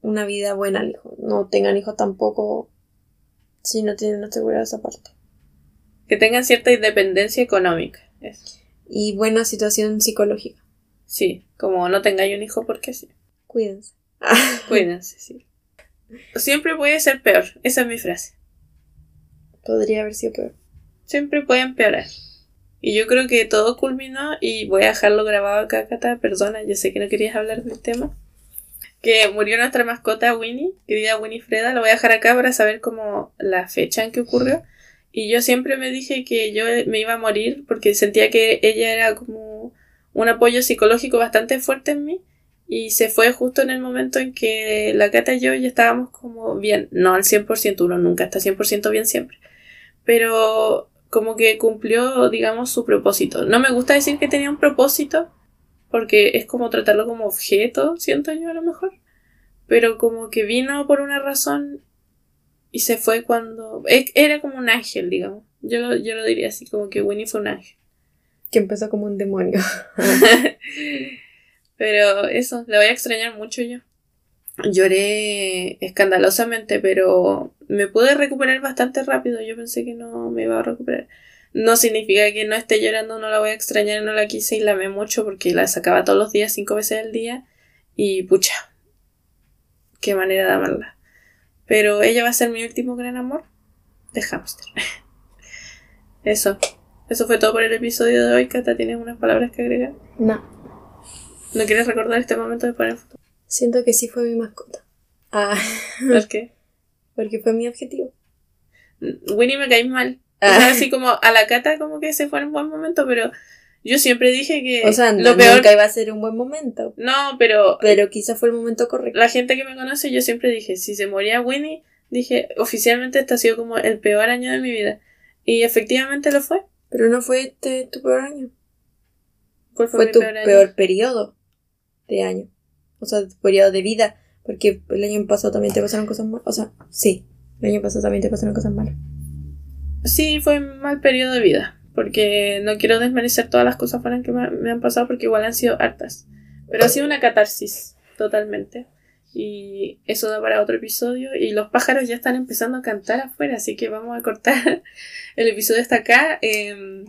Speaker 2: una vida buena al hijo. No tengan hijos tampoco si no tienen asegurada esa parte.
Speaker 1: Que tengan cierta independencia económica.
Speaker 2: Y buena situación psicológica.
Speaker 1: Sí, como no tengáis un hijo porque sí.
Speaker 2: Cuídense.
Speaker 1: Cuídense, sí. Siempre puede ser peor. Esa es mi frase.
Speaker 2: Podría haber sido peor.
Speaker 1: Siempre puede empeorar. Y yo creo que todo culminó y voy a dejarlo grabado acá, Cata. Perdona, yo sé que no querías hablar del tema. Que murió nuestra mascota Winnie, querida Winnie Freda. Lo voy a dejar acá para saber cómo la fecha en que ocurrió. Y yo siempre me dije que yo me iba a morir porque sentía que ella era como un apoyo psicológico bastante fuerte en mí. Y se fue justo en el momento en que la Cata y yo ya estábamos como bien. No al 100%, uno nunca está 100% bien siempre pero como que cumplió, digamos, su propósito. No me gusta decir que tenía un propósito, porque es como tratarlo como objeto, siento yo a lo mejor, pero como que vino por una razón y se fue cuando... Era como un ángel, digamos. Yo lo, yo lo diría así, como que Winnie fue un ángel.
Speaker 2: Que empezó como un demonio.
Speaker 1: pero eso, le voy a extrañar mucho yo lloré escandalosamente, pero me pude recuperar bastante rápido. Yo pensé que no me iba a recuperar. No significa que no esté llorando, no la voy a extrañar, no la quise y la amé mucho porque la sacaba todos los días, cinco veces al día. Y pucha, qué manera de amarla. Pero ella va a ser mi último gran amor de hamster. Eso. Eso fue todo por el episodio de hoy. Cata, ¿tienes unas palabras que agregar?
Speaker 2: No.
Speaker 1: ¿No quieres recordar este momento de poner foto?
Speaker 2: Siento que sí fue mi mascota. Ah,
Speaker 1: ¿Por qué?
Speaker 2: porque fue mi objetivo.
Speaker 1: Winnie me cae mal. O
Speaker 2: Ah.
Speaker 1: sea, así como a la Cata como que se fue en un buen momento, pero yo siempre dije que
Speaker 2: O sea,
Speaker 1: lo
Speaker 2: no,
Speaker 1: peor...
Speaker 2: nunca iba a ser un buen momento.
Speaker 1: No, pero
Speaker 2: Pero quizá fue el momento correcto.
Speaker 1: la gente que me conoce, yo siempre dije, si se moría Winnie, dije, oficialmente este ha sido como el peor año de mi vida. Y efectivamente lo fue.
Speaker 2: Pero no fue este tu peor año.
Speaker 1: ¿Cuál fue,
Speaker 2: Fue tu
Speaker 1: peor año?
Speaker 2: peor periodo de año. O sea, tu periodo de vida. Porque el año pasado también te pasaron cosas malas. O sea, sí. El año pasado también te pasaron cosas malas.
Speaker 1: Sí, fue un mal periodo de vida. Porque no quiero desmerecer todas las cosas buenas que me, han pasado porque igual han sido hartas. Pero ha sido una catarsis, totalmente. Y eso da para otro episodio. Y los pájaros ya están empezando a cantar afuera, así que vamos a cortar el episodio hasta acá. Eh,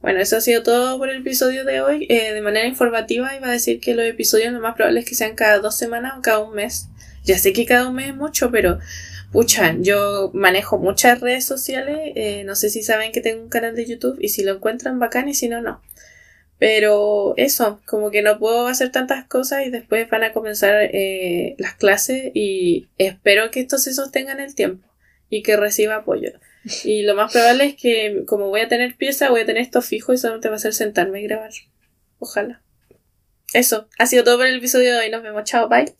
Speaker 1: bueno, eso ha sido todo por el episodio de hoy. Eh, de manera informativa iba a decir que los episodios lo más probable es que sean cada dos semanas o cada un mes. Ya sé que cada un mes es mucho, pero pucha, yo manejo muchas redes sociales. eh, no sé si saben que tengo un canal de YouTube y si lo encuentran bacán y si no, no. Pero eso, como que no puedo hacer tantas cosas y después van a comenzar eh, las clases y espero que esto se sostenga en el tiempo y que reciba apoyo. Y lo más probable es que como voy a tener pieza, voy a tener esto fijo y solamente va a ser sentarme y grabar. Ojalá. Eso, ha sido todo por el episodio de hoy. Nos vemos. Chao, bye.